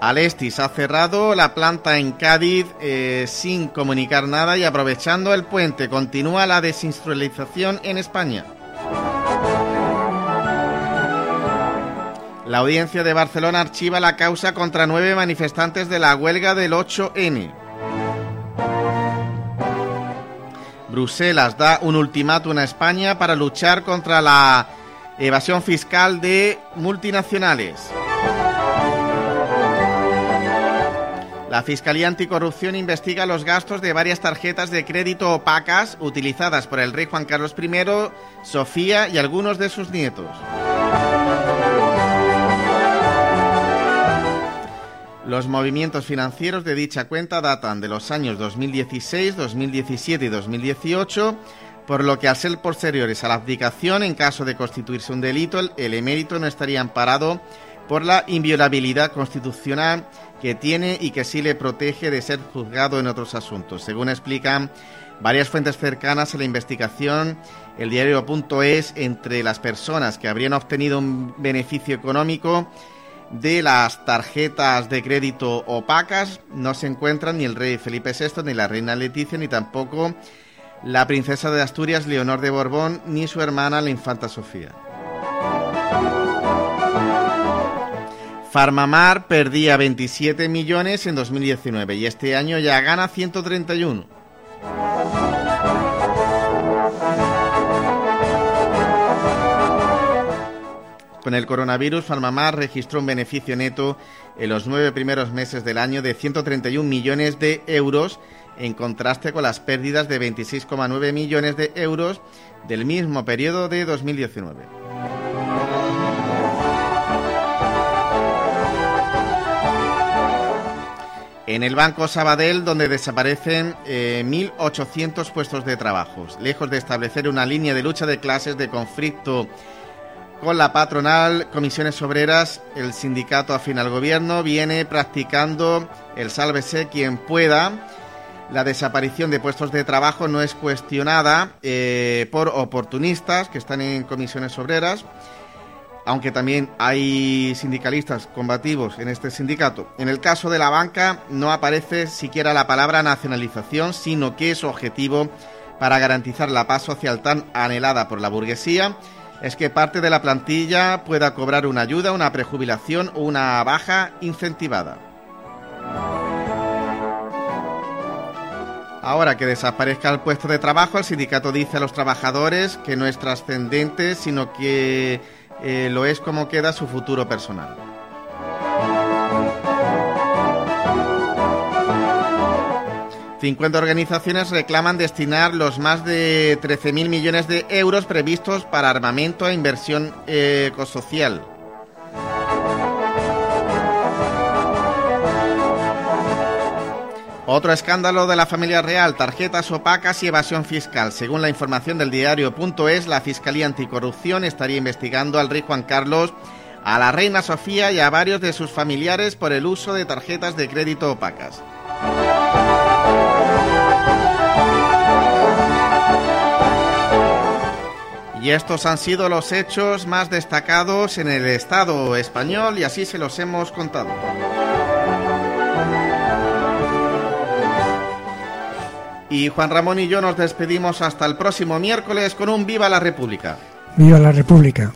Alestis ha cerrado la planta en Cádiz eh, sin comunicar nada y aprovechando el puente continúa la desindustrialización en España. La audiencia de Barcelona archiva la causa contra nueve manifestantes de la huelga del 8N. Bruselas da un ultimátum a España para luchar contra la evasión fiscal de multinacionales. La Fiscalía Anticorrupción investiga los gastos de varias tarjetas de crédito opacas utilizadas por el rey Juan Carlos I, Sofía y algunos de sus nietos. Los movimientos financieros de dicha cuenta datan de los años 2016, 2017 y 2018, por lo que al ser posteriores a la abdicación, en caso de constituirse un delito, el, emérito no estaría amparado por la inviolabilidad constitucional que tiene y que sí le protege de ser juzgado en otros asuntos. Según explican varias fuentes cercanas a la investigación, el diario.es, entre las personas que habrían obtenido un beneficio económico de las tarjetas de crédito opacas, no se encuentran ni el rey Felipe VI, ni la reina Leticia, ni tampoco la princesa de Asturias, Leonor de Borbón, ni su hermana, la infanta Sofía. Farmamar perdía 27 millones en 2019 y este año ya gana 131. Con el coronavirus, Farmamar registró un beneficio neto en los nueve primeros meses del año de 131 millones de euros, en contraste con las pérdidas de 26,9 millones de euros del mismo periodo de 2019. En el Banco Sabadell, donde desaparecen 1.800 eh, puestos de trabajo, lejos de establecer una línea de lucha de clases de conflicto con la patronal, comisiones obreras, el sindicato afín al gobierno viene practicando el sálvese quien pueda. La desaparición de puestos de trabajo no es cuestionada eh, por oportunistas que están en comisiones obreras aunque también hay sindicalistas combativos en este sindicato. En el caso de la banca no aparece siquiera la palabra nacionalización, sino que su objetivo para garantizar la paz social tan anhelada por la burguesía es que parte de la plantilla pueda cobrar una ayuda, una prejubilación o una baja incentivada. Ahora que desaparezca el puesto de trabajo, el sindicato dice a los trabajadores que no es trascendente, sino que eh, lo es como queda su futuro personal. ...50 organizaciones reclaman destinar los más de 13.000 millones de euros previstos para armamento e inversión eh, ecosocial. Otro escándalo de la familia real, tarjetas opacas y evasión fiscal. Según la información del diario.es, la Fiscalía Anticorrupción estaría investigando al rey Juan Carlos, a la reina Sofía y a varios de sus familiares por el uso de tarjetas de crédito opacas. Y estos han sido los hechos más destacados en el Estado español y así se los hemos contado. Y Juan Ramón y yo nos despedimos hasta el próximo miércoles con un Viva la República. Viva la República.